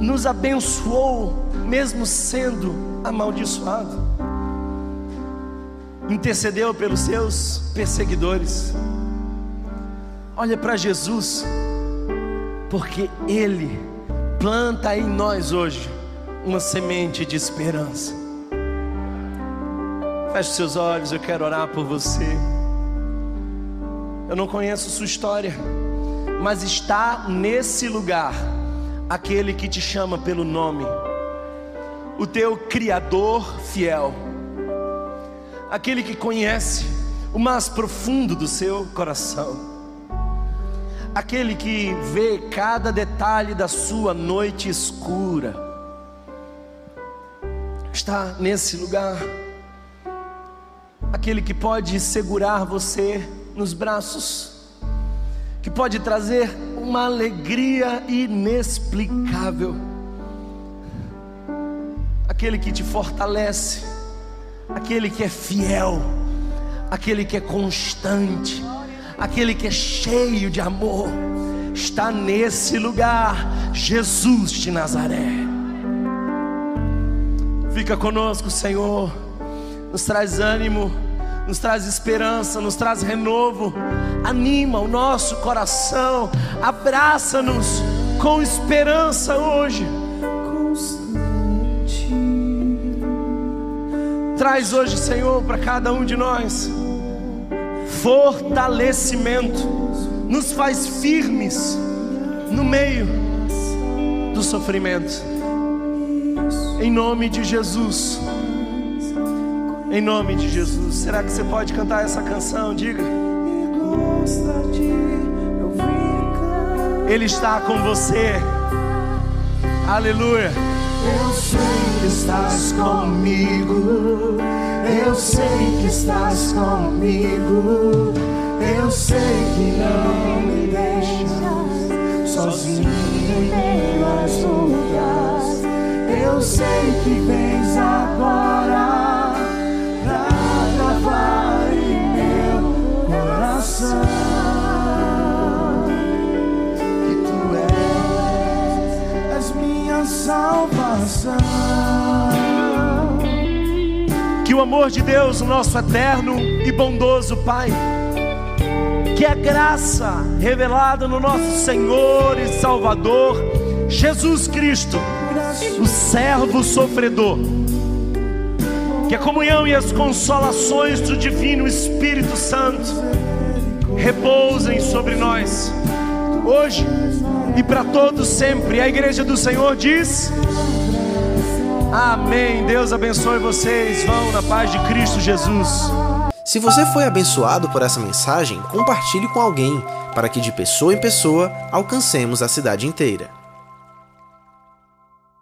nos abençoou mesmo sendo amaldiçoado, intercedeu pelos seus perseguidores. Olha para Jesus, porque Ele planta em nós hoje uma semente de esperança. Feche seus olhos, eu quero orar por você. Eu não conheço sua história, mas está nesse lugar aquele que te chama pelo nome, o teu Criador fiel, aquele que conhece o mais profundo do seu coração aquele que vê cada detalhe da sua noite escura, está nesse lugar, aquele que pode segurar você nos braços, que pode trazer uma alegria inexplicável, aquele que te fortalece, aquele que é fiel, aquele que é constante aquele que é cheio de amor, está nesse lugar, Jesus de Nazaré. Fica conosco, Senhor, nos traz ânimo, nos traz esperança, nos traz renovo, anima o nosso coração, abraça-nos com esperança hoje. Traz hoje, Senhor, para cada um de nós fortalecimento, nos faz firmes no meio do sofrimento. Em nome de Jesus. Em nome de Jesus. Será que você pode cantar essa canção? Diga. Ele está com você. Aleluia.
Eu sei que estás comigo. Eu sei que estás comigo. Eu sei que não me deixas sozinho em meio às lutas. Eu sei que vens agora pra gravar em meu coração salvação
o amor de Deus, nosso eterno e bondoso Pai, que a graça revelada no nosso Senhor e Salvador Jesus Cristo, o servo sofredor, que a comunhão e as consolações do Divino Espírito Santo repousem sobre nós, hoje e para todos sempre. A igreja do Senhor diz. Amém. Deus abençoe vocês. Vão na paz de Cristo Jesus.
Se você foi abençoado por essa mensagem, compartilhe com alguém, para que de pessoa em pessoa alcancemos a cidade inteira.